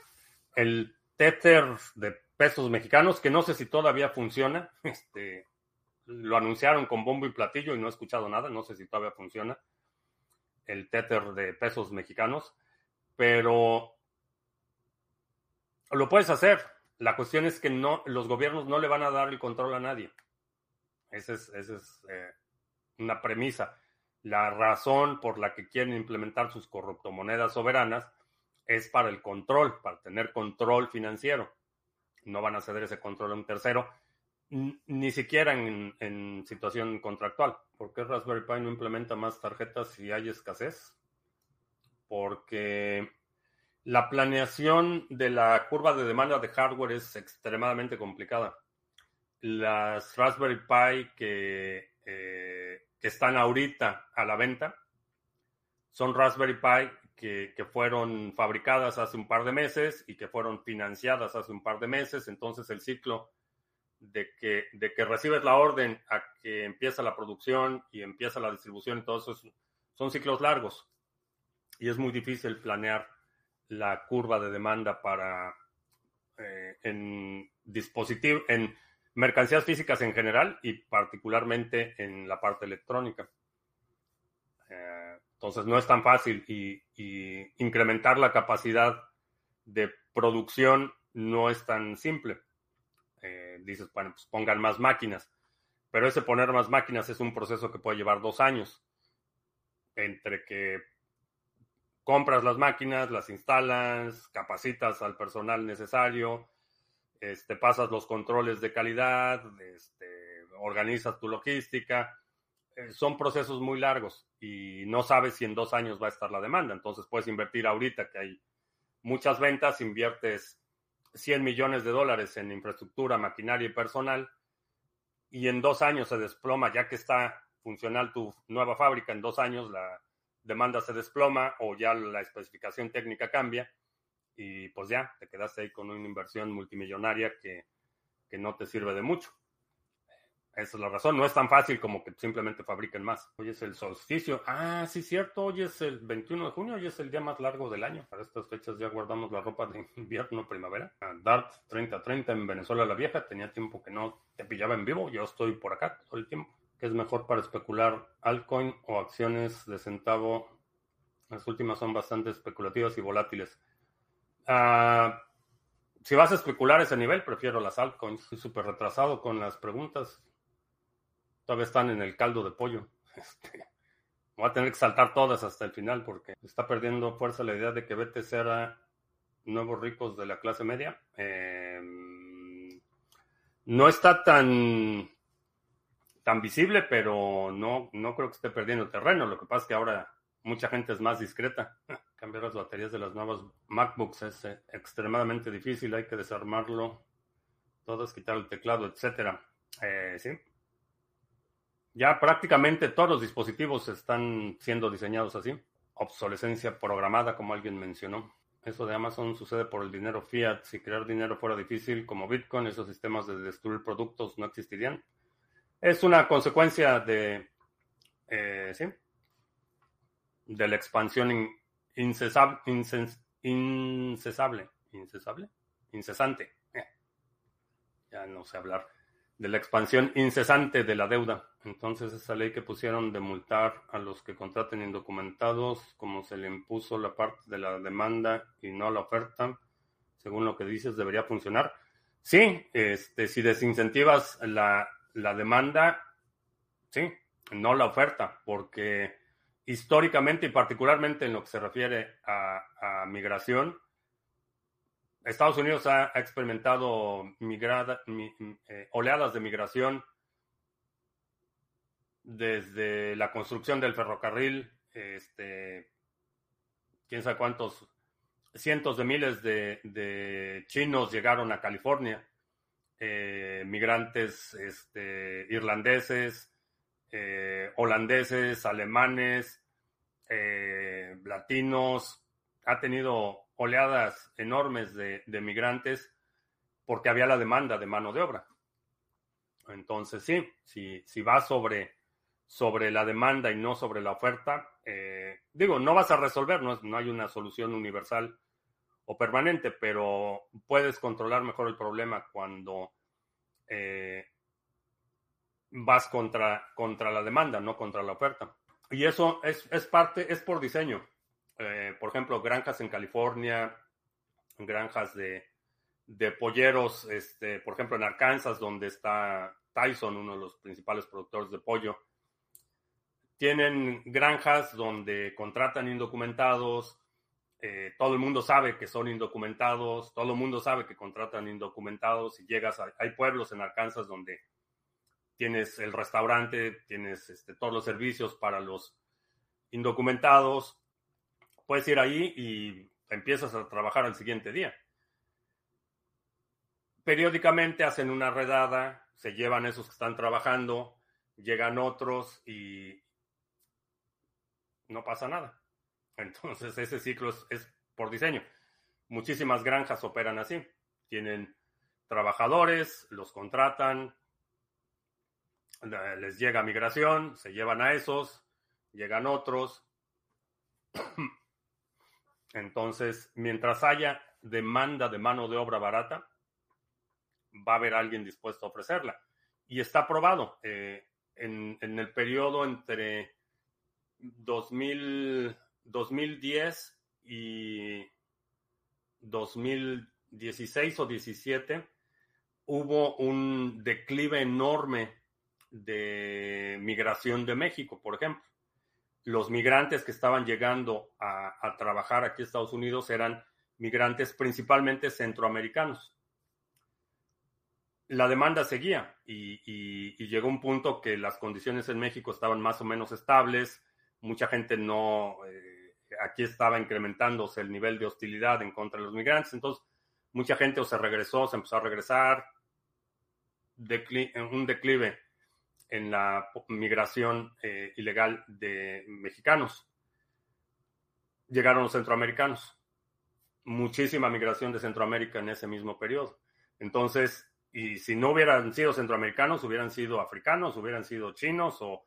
el Tether de pesos mexicanos, que no sé si todavía funciona. Este, lo anunciaron con bombo y platillo y no he escuchado nada. No sé si todavía funciona el Tether de pesos mexicanos, pero lo puedes hacer. La cuestión es que no, los gobiernos no le van a dar el control a nadie. Esa es, eh, una premisa. La razón por la que quieren implementar sus corruptomonedas soberanas es para el control, para tener control financiero. No van a ceder ese control a un tercero, ni siquiera en, situación contractual. ¿Por qué Raspberry Pi no implementa más tarjetas si hay escasez? Porque la planeación de la curva de demanda de hardware es extremadamente complicada. Las Raspberry Pi que eh, que están ahorita a la venta son Raspberry Pi que, fueron fabricadas hace un par de meses y que fueron financiadas hace un par de meses. Entonces el ciclo de que, de que recibes la orden a que empieza la producción y empieza la distribución eso son ciclos largos. Y es muy difícil planear la curva de demanda para eh, en dispositivos, en mercancías físicas en general y particularmente en la parte electrónica. Eh, entonces no es tan fácil y, incrementar la capacidad de producción no es tan simple. Eh, dices, bueno, pues pongan más máquinas, pero ese poner más máquinas es un proceso que puede llevar dos años. Entre que compras las máquinas, las instalas, capacitas al personal necesario, este, pasas los controles de calidad, este, organizas tu logística. Eh, son procesos muy largos y no sabes si en dos años va a estar la demanda. Entonces puedes invertir ahorita que hay muchas ventas, inviertes 100 millones de dólares en infraestructura, maquinaria y personal y en dos años se desploma, ya que está funcional tu nueva fábrica, en dos años la demanda se desploma o ya la especificación técnica cambia y pues ya, te quedaste ahí con una inversión multimillonaria que, no te sirve de mucho. Esa es la razón. No es tan fácil como que simplemente fabriquen más. Hoy es el solsticio. Ah, sí, cierto. Hoy es el 21 de junio. Hoy es el día más largo del año. Para estas fechas ya guardamos la ropa de (laughs) invierno, primavera. Ah, Dart 3030 en Venezuela la Vieja. Tenía tiempo que no te pillaba en vivo. Yo estoy por acá todo el tiempo. ¿Qué es mejor para especular? Altcoin o acciones de centavo. Las últimas son bastante especulativas y volátiles. Ah, si vas a especular ese nivel, prefiero las altcoins. Estoy súper retrasado con las preguntas. Todavía están en el caldo de pollo. (laughs) Este, voy a tener que saltar todas hasta el final porque está perdiendo fuerza la idea de que BTC será nuevos ricos de la clase media. Em, no está tan, tan visible, pero no, no creo que esté perdiendo terreno. Lo que pasa es que ahora mucha gente es más discreta. (laughs) Cambiar las baterías de las nuevas MacBooks es eh, extremadamente difícil, hay que desarmarlo, todos quitar el teclado, etcétera. Eh, sí. Ya prácticamente todos los dispositivos están siendo diseñados así. Obsolescencia programada, como alguien mencionó. Eso de Amazon sucede por el dinero fiat. Si crear dinero fuera difícil, como Bitcoin, esos sistemas de destruir productos no existirían. Es una consecuencia de, eh, sí, de la expansión incesable, incesable, incesante. Ya no sé hablar de la expansión incesante de la deuda. Entonces, esa ley que pusieron de multar a los que contraten indocumentados, como se le impuso la parte de la demanda y no la oferta, según lo que dices, debería funcionar. Sí, este, si desincentivas la, la demanda, sí, no la oferta, porque históricamente y particularmente en lo que se refiere a, migración, Estados Unidos ha, experimentado eh, oleadas de migración desde la construcción del ferrocarril, este, quién sabe cuántos cientos de miles de, chinos llegaron a California, eh, migrantes este, irlandeses, eh, holandeses, alemanes, latinos, ha tenido oleadas enormes de, migrantes porque había la demanda de mano de obra. Entonces, sí, si, si va sobre, sobre la demanda y no sobre la oferta, digo, no vas a resolver, no, no hay una solución universal o permanente, pero puedes controlar mejor el problema cuando eh, vas contra, contra la demanda, no contra la oferta. Y eso es, parte, es por diseño. Eh, por ejemplo, granjas en California, granjas de, de polleros, este, por ejemplo, en Arkansas, donde está Tyson, uno de los principales productores de pollo. Tienen granjas donde contratan indocumentados, eh, todo el mundo sabe que son indocumentados, todo el mundo sabe que contratan indocumentados y llegas a, hay pueblos en Arkansas donde tienes el restaurante, tienes este, todos los servicios para los indocumentados, puedes ir ahí y empiezas a trabajar al siguiente día. Periódicamente hacen una redada, se llevan esos que están trabajando, llegan otros y no pasa nada. Entonces ese ciclo es, por diseño. Muchísimas granjas operan así. Tienen trabajadores, los contratan, les llega migración, se llevan a esos, llegan otros. Entonces, mientras haya demanda de mano de obra barata, va a haber alguien dispuesto a ofrecerla. Y está probado. Eh, en, en, el periodo entre 2000, 2010 y 2016 o 17 hubo un declive enorme de migración de México, por ejemplo. Los migrantes que estaban llegando a, trabajar aquí a Estados Unidos eran migrantes principalmente centroamericanos. La demanda seguía y, llegó un punto que las condiciones en México estaban más o menos estables, mucha gente no, eh, aquí estaba incrementándose el nivel de hostilidad en contra de los migrantes, entonces mucha gente o se regresó, se empezó a regresar, un declive en la migración eh, ilegal de mexicanos. Llegaron los centroamericanos, muchísima migración de Centroamérica en ese mismo periodo. Entonces, y si no hubieran sido centroamericanos, hubieran sido africanos, hubieran sido chinos o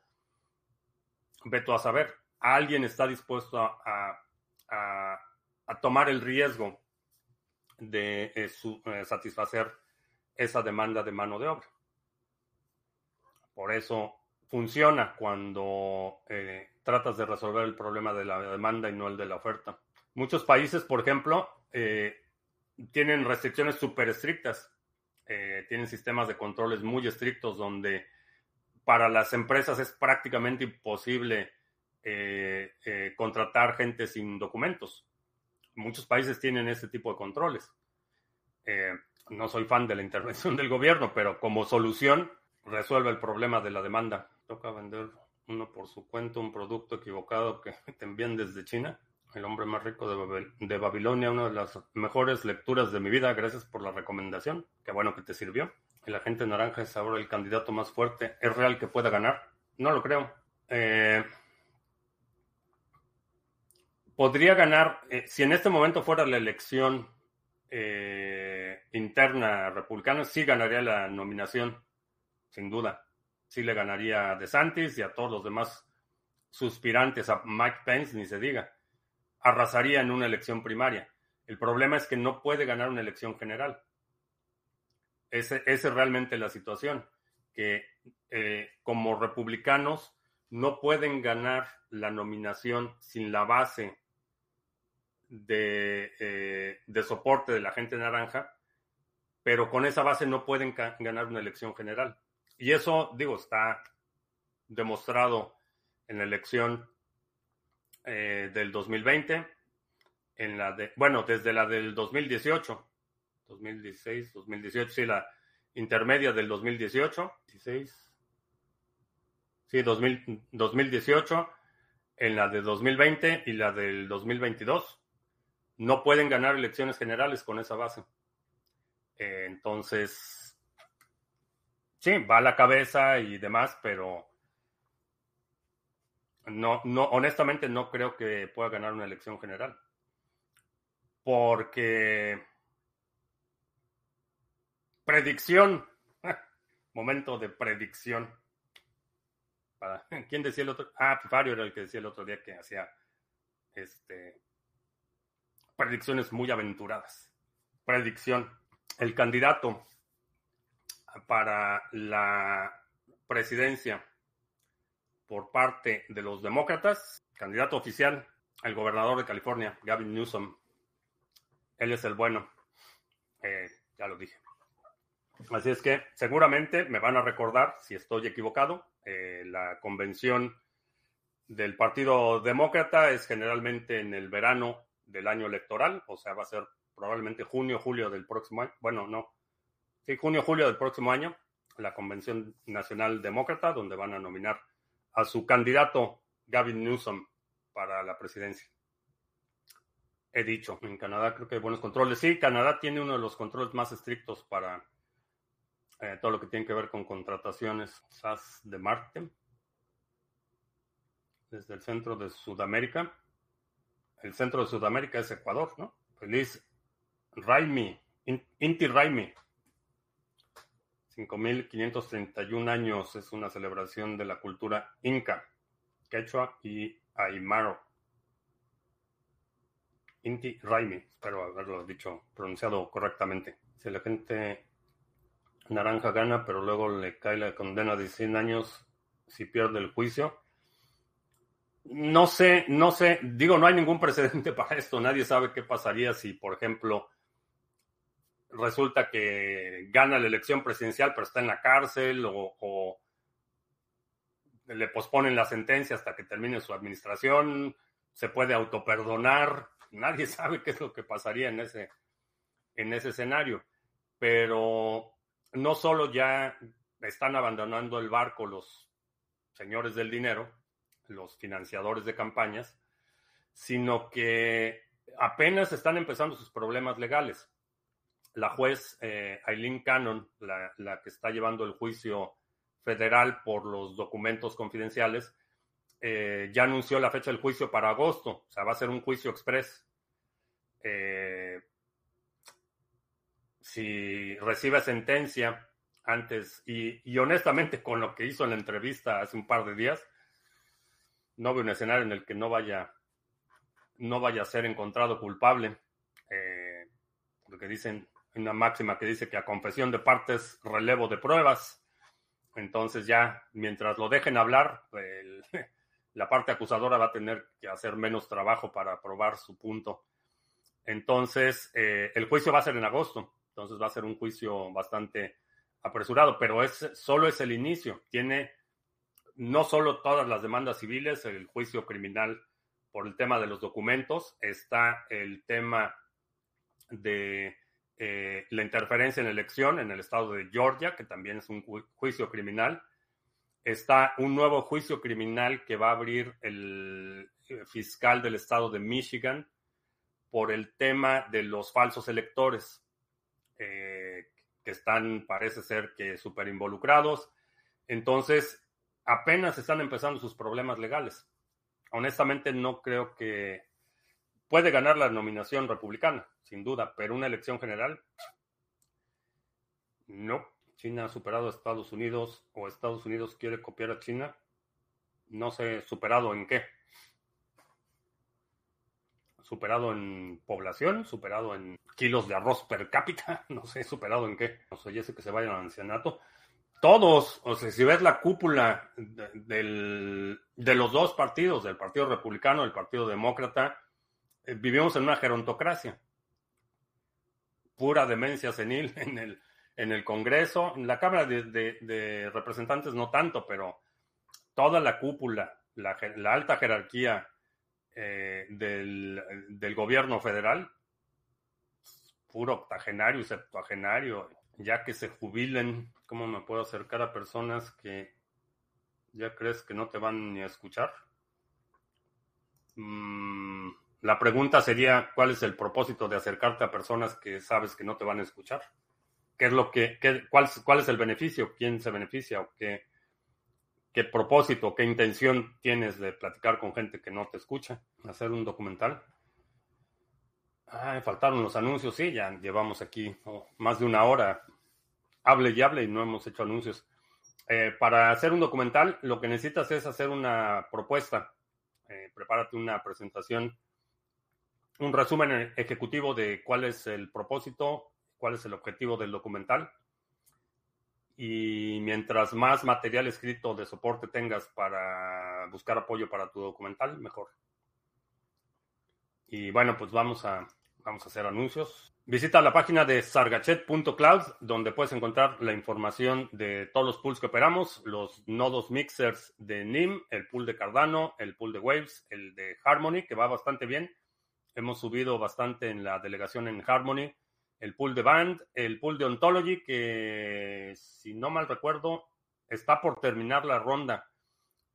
veto a saber. Alguien está dispuesto a, tomar el riesgo de eh, eh, satisfacer esa demanda de mano de obra. Por eso funciona cuando eh, tratas de resolver el problema de la demanda y no el de la oferta. Muchos países, por ejemplo, tienen restricciones súper estrictas. tienen sistemas de controles muy estrictos donde para las empresas es prácticamente imposible eh, eh, contratar gente sin documentos. Muchos países tienen ese tipo de controles. Eh, no soy fan de la (laughs) intervención del gobierno, pero como solución resuelve el problema de la demanda. Toca vender uno por su cuenta un producto equivocado que (laughs) te envían desde China. El hombre más rico de, Babilonia, una de las mejores lecturas de mi vida. Gracias por la recomendación. Qué bueno que te sirvió el agente naranja es ahora el candidato más fuerte, ¿es real que pueda ganar? No lo creo. Eh, podría ganar, eh, si en este momento fuera la elección eh, interna republicana, sí ganaría la nominación, sin duda. Sí le ganaría a DeSantis y a todos los demás suspirantes a Mike Pence, ni se diga, arrasaría en una elección primaria. El problema es que no puede ganar una elección general. Esa es realmente la situación, que eh, como republicanos no pueden ganar la nominación sin la base eh, de, soporte de la gente naranja, pero con esa base no pueden ganar una elección general. Y eso, digo, está demostrado en la elección eh, del 2020, en la de, bueno, desde la del 2018, 2016, 2018, sí, la intermedia del 2018, 16, Sí, 2018, en la de 2020 y la del 2022. No pueden ganar elecciones generales con esa base. Eh, entonces, sí, va a la cabeza y demás, pero no, no, honestamente no creo que pueda ganar una elección general. Porque predicción, (laughs) momento de predicción. (laughs) ¿Quién decía el otro? Ah, Fario era el que decía el otro día que hacía este, predicciones muy aventuradas. Predicción. El candidato para la presidencia por parte de los demócratas, candidato oficial, el gobernador de California, Gavin Newsom. Él es el bueno. Eh, ya lo dije. Así es que seguramente me van a recordar, si estoy equivocado, eh, la convención del Partido Demócrata es generalmente en el verano del año electoral, o sea, va a ser probablemente junio, julio del próximo año. Bueno, no. Sí, junio, julio del próximo año, la Convención Nacional Demócrata, donde van a nominar a su candidato Gavin Newsom para la presidencia. He dicho, en Canadá creo que hay buenos controles. Sí, Canadá tiene uno de los controles más estrictos para eh, todo lo que tiene que ver con contrataciones SAS de Marte, desde el centro de Sudamérica. El centro de Sudamérica es Ecuador, ¿no? Feliz Raimi, Inti Raimi. 5.531 años es una celebración de la cultura inca, quechua y aymaro. Inti Raimi, espero haberlo dicho, pronunciado correctamente. Si la gente Naranja gana, pero luego le cae la condena de 100 años si pierde el juicio. No sé, no sé, digo, no hay ningún precedente (laughs) para esto. Nadie sabe qué pasaría si, por ejemplo, resulta que gana la elección presidencial, pero está en la cárcel o, le posponen la sentencia hasta que termine su administración, se puede autoperdonar. Nadie (laughs) sabe qué es lo que pasaría en ese, en ese escenario. Pero no solo ya están abandonando el barco los señores del dinero, los financiadores de campañas, sino que apenas están empezando sus problemas legales. La juez eh, Eileen Cannon, la, que está llevando el juicio federal por los documentos confidenciales, eh, ya anunció la fecha del juicio para agosto, o sea, va a ser un juicio express. Eh, si recibe sentencia antes, y, honestamente con lo que hizo en la entrevista hace un par de días, no veo un escenario en el que no vaya, no vaya a ser encontrado culpable. Porque dicen, una máxima que dice que a confesión de partes, relevo de pruebas. Entonces ya, mientras lo dejen hablar, (laughs) la parte acusadora va a tener que hacer menos trabajo para probar su punto. Entonces, eh, el juicio va a ser en agosto. Entonces va a ser un juicio bastante apresurado, pero es solo es el inicio. Tiene no solo todas las demandas civiles, el juicio criminal por el tema de los documentos, está el tema de eh, la interferencia en elección en el estado de Georgia, que también es un juicio criminal. Está un nuevo juicio criminal que va a abrir el eh, fiscal del estado de Michigan por el tema de los falsos electores. Eh, que están, parece ser que súper involucrados. Entonces, apenas están empezando sus problemas legales. Honestamente, no creo que puede ganar la nominación republicana, sin duda, pero una elección general, no. China ha superado a Estados Unidos o Estados Unidos quiere copiar a China. no sé, superado en qué. Superado en población, superado en kilos de arroz per cápita, (laughs) no sé, superado en qué. No sé, ya sé que se vayan al ancianato. Todos, o sea, si ves la cúpula de, de los dos partidos, del Partido Republicano y el Partido Demócrata, vivimos en una gerontocracia. Pura demencia senil (laughs) en el, en el Congreso, en la Cámara de, Representantes no tanto, pero toda la cúpula, la, alta jerarquía eh, del, del, gobierno federal, puro octogenario septuagenario, ya que se jubilen, ¿cómo me puedo acercar a personas que ya crees que no te van ni a escuchar? Mm, la pregunta sería, ¿cuál es el propósito de acercarte a personas que sabes que no te van a escuchar? qué es lo que, cuál, cuál es el beneficio, quién se beneficia o qué, qué propósito, qué intención tienes de platicar con gente que no te escucha, hacer un documental. Ah, faltaron los anuncios, sí, ya llevamos aquí oh, más de una hora. Hable y hable y no hemos hecho anuncios. Eh, para hacer un documental, lo que necesitas es hacer una propuesta. Eh, prepárate una presentación, un resumen ejecutivo de cuál es el propósito, cuál es el objetivo del documental. Y mientras más material escrito de soporte tengas para buscar apoyo para tu documental, mejor. Y bueno, pues vamos a, vamos a hacer anuncios. Visita la página de sargachet.cloud, donde puedes encontrar la información de todos los pools que operamos, los nodos mixers de NIM, el pool de Cardano, el pool de Waves, el de Harmony, que va bastante bien. Hemos subido bastante en la delegación en Harmony el pool de Band, el pool de Ontology, que si no mal recuerdo, está por terminar la ronda.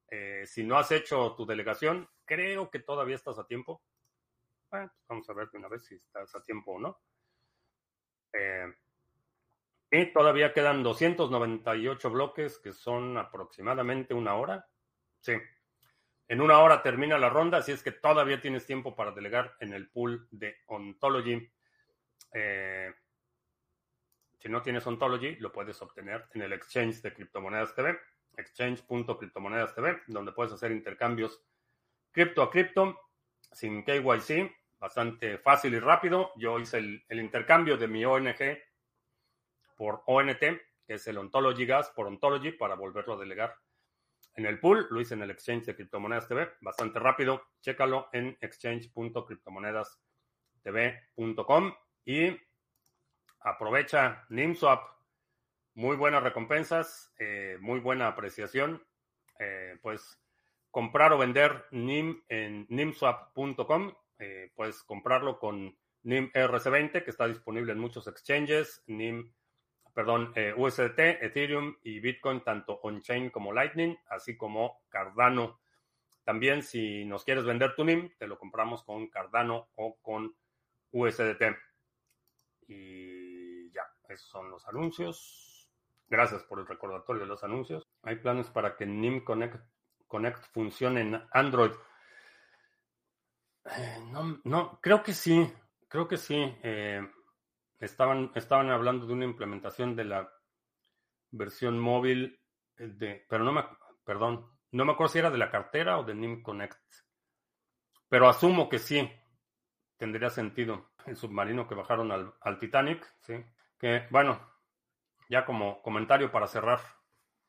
Eh, si no has hecho tu delegación, creo que todavía estás a tiempo. Pues vamos a ver de una vez si estás a tiempo o no. Eh, y todavía quedan 298 bloques, que son aproximadamente una hora. Sí. En una hora termina la ronda, así es que todavía tienes tiempo para delegar en el pool de Ontology. Eh, si no tienes Ontology, lo puedes obtener en el exchange de criptomonedas TV, exchange.criptomonedas TV, donde puedes hacer intercambios cripto a cripto sin KYC, bastante fácil y rápido. Yo hice el, intercambio de mi ONG por ONT, que es el Ontology Gas por Ontology, para volverlo a delegar en el pool. Lo hice en el exchange de criptomonedas TV, bastante rápido. Chécalo en exchange.criptomonedastv.com y aprovecha NIMSwap. Muy buenas recompensas, eh, muy buena apreciación. Eh, pues comprar o vender NIM en nimswap.com. Eh, puedes comprarlo con NIM RC20, que está disponible en muchos exchanges. NIM, perdón, USDT, Ethereum y Bitcoin, tanto on-chain como Lightning, así como Cardano. También, si nos quieres vender tu NIM, te lo compramos con Cardano o con USDT. Y ya, esos son los anuncios. Gracias por el recordatorio de los anuncios. Hay planes para que NIM Connect, Connect funcione en Android. Eh, no, no, creo que sí, creo que sí. Eh, estaban, estaban hablando de una implementación de la versión móvil de, pero no me, perdón, no me acuerdo si era de la cartera o de NIM Connect. Pero asumo que sí, tendría sentido el submarino que bajaron al, Titanic, ¿sí? Que, bueno, ya como comentario para cerrar,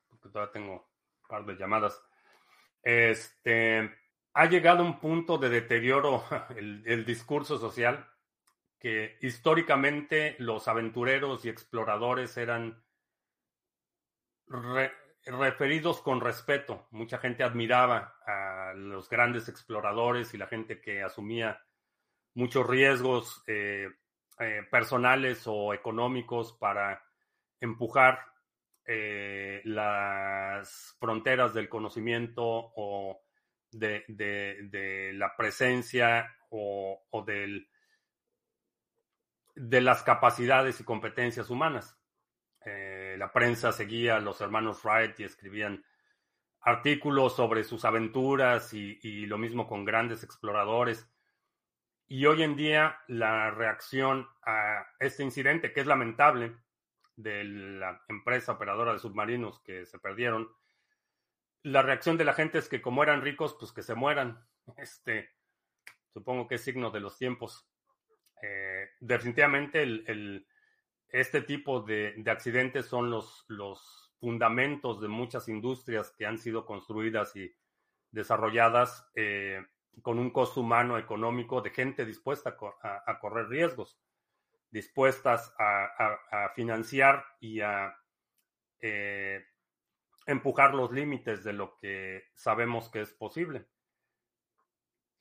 porque todavía tengo un par de llamadas. Este, ha llegado un punto de deterioro (laughs) el, discurso social que históricamente los aventureros y exploradores eran referidos con respeto. Mucha gente admiraba a los grandes exploradores y la gente que asumía muchos riesgos eh, eh, personales o económicos para empujar eh, las fronteras del conocimiento o de, la presencia o, del, de las capacidades y competencias humanas. la prensa seguía a los hermanos Wright y escribían artículos sobre sus aventuras y lo mismo con grandes exploradores y hoy en día la reacción a este incidente, que es lamentable, de la empresa operadora de submarinos que se perdieron, la reacción de la gente es que como eran ricos, pues que se mueran. Este, supongo que es signo de los tiempos. Eh, definitivamente este tipo de, accidentes son los, los fundamentos de muchas industrias que han sido construidas y desarrolladas eh, con un costo humano económico de gente dispuesta a, correr riesgos, dispuestas a, financiar y a eh, empujar los límites de lo que sabemos que es posible.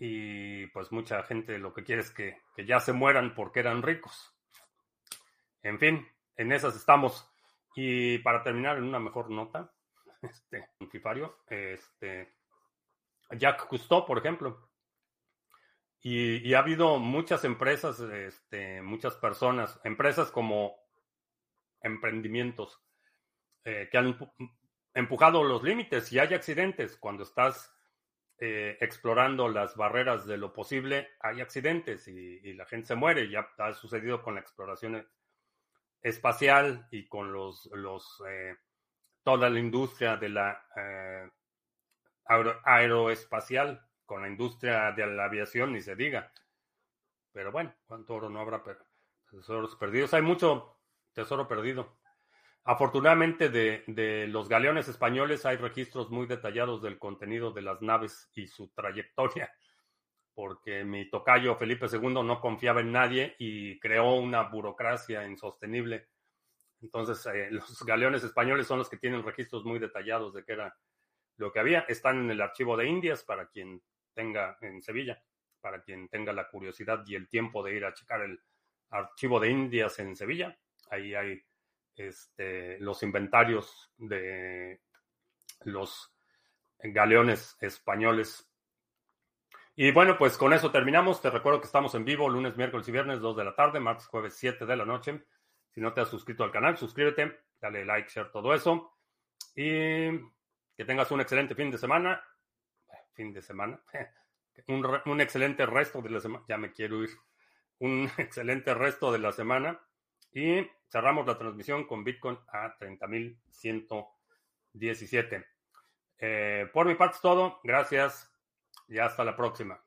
Y pues mucha gente lo que quiere es que, ya se mueran porque eran ricos. En fin, en esas estamos. Y para terminar en una mejor nota, (laughs) este, este, Jack Cousteau, por ejemplo. Y, ha habido muchas empresas, este, muchas personas, empresas como emprendimientos eh, que han empujado los límites y hay accidentes. Cuando estás eh, explorando las barreras de lo posible, hay accidentes y, la gente se muere. Ya ha sucedido con la exploración espacial y con los, los eh, toda la industria de la eh, aeroespacial, con la industria de la aviación, ni se diga. Pero bueno, ¿cuánto oro no habrá? Tesoros perdidos. Hay mucho tesoro perdido. Afortunadamente de, los galeones españoles hay registros muy detallados del contenido de las naves y su trayectoria, porque mi tocayo Felipe II no confiaba en nadie y creó una burocracia insostenible. Entonces, eh, (laughs) los galeones españoles son los que tienen registros muy detallados de qué era lo que había. Están en el archivo de Indias para quien tenga en Sevilla, para quien tenga la curiosidad y el tiempo de ir a checar el archivo de Indias en Sevilla. Ahí hay este, los inventarios de los galeones españoles. Y bueno, pues con eso terminamos. Te recuerdo que estamos en vivo lunes, miércoles y viernes, 2 de la tarde, martes, jueves, 7 de la noche. Si no te has suscrito al canal, suscríbete, dale like, share, todo eso. Y que tengas un excelente fin de semana. Fin de semana. (laughs) Un, un excelente resto de la semana. Ya me quiero ir. Un (laughs) excelente resto de la semana. Y cerramos la transmisión con Bitcoin a 30.117. Eh, por mi parte es todo. Gracias y hasta la próxima.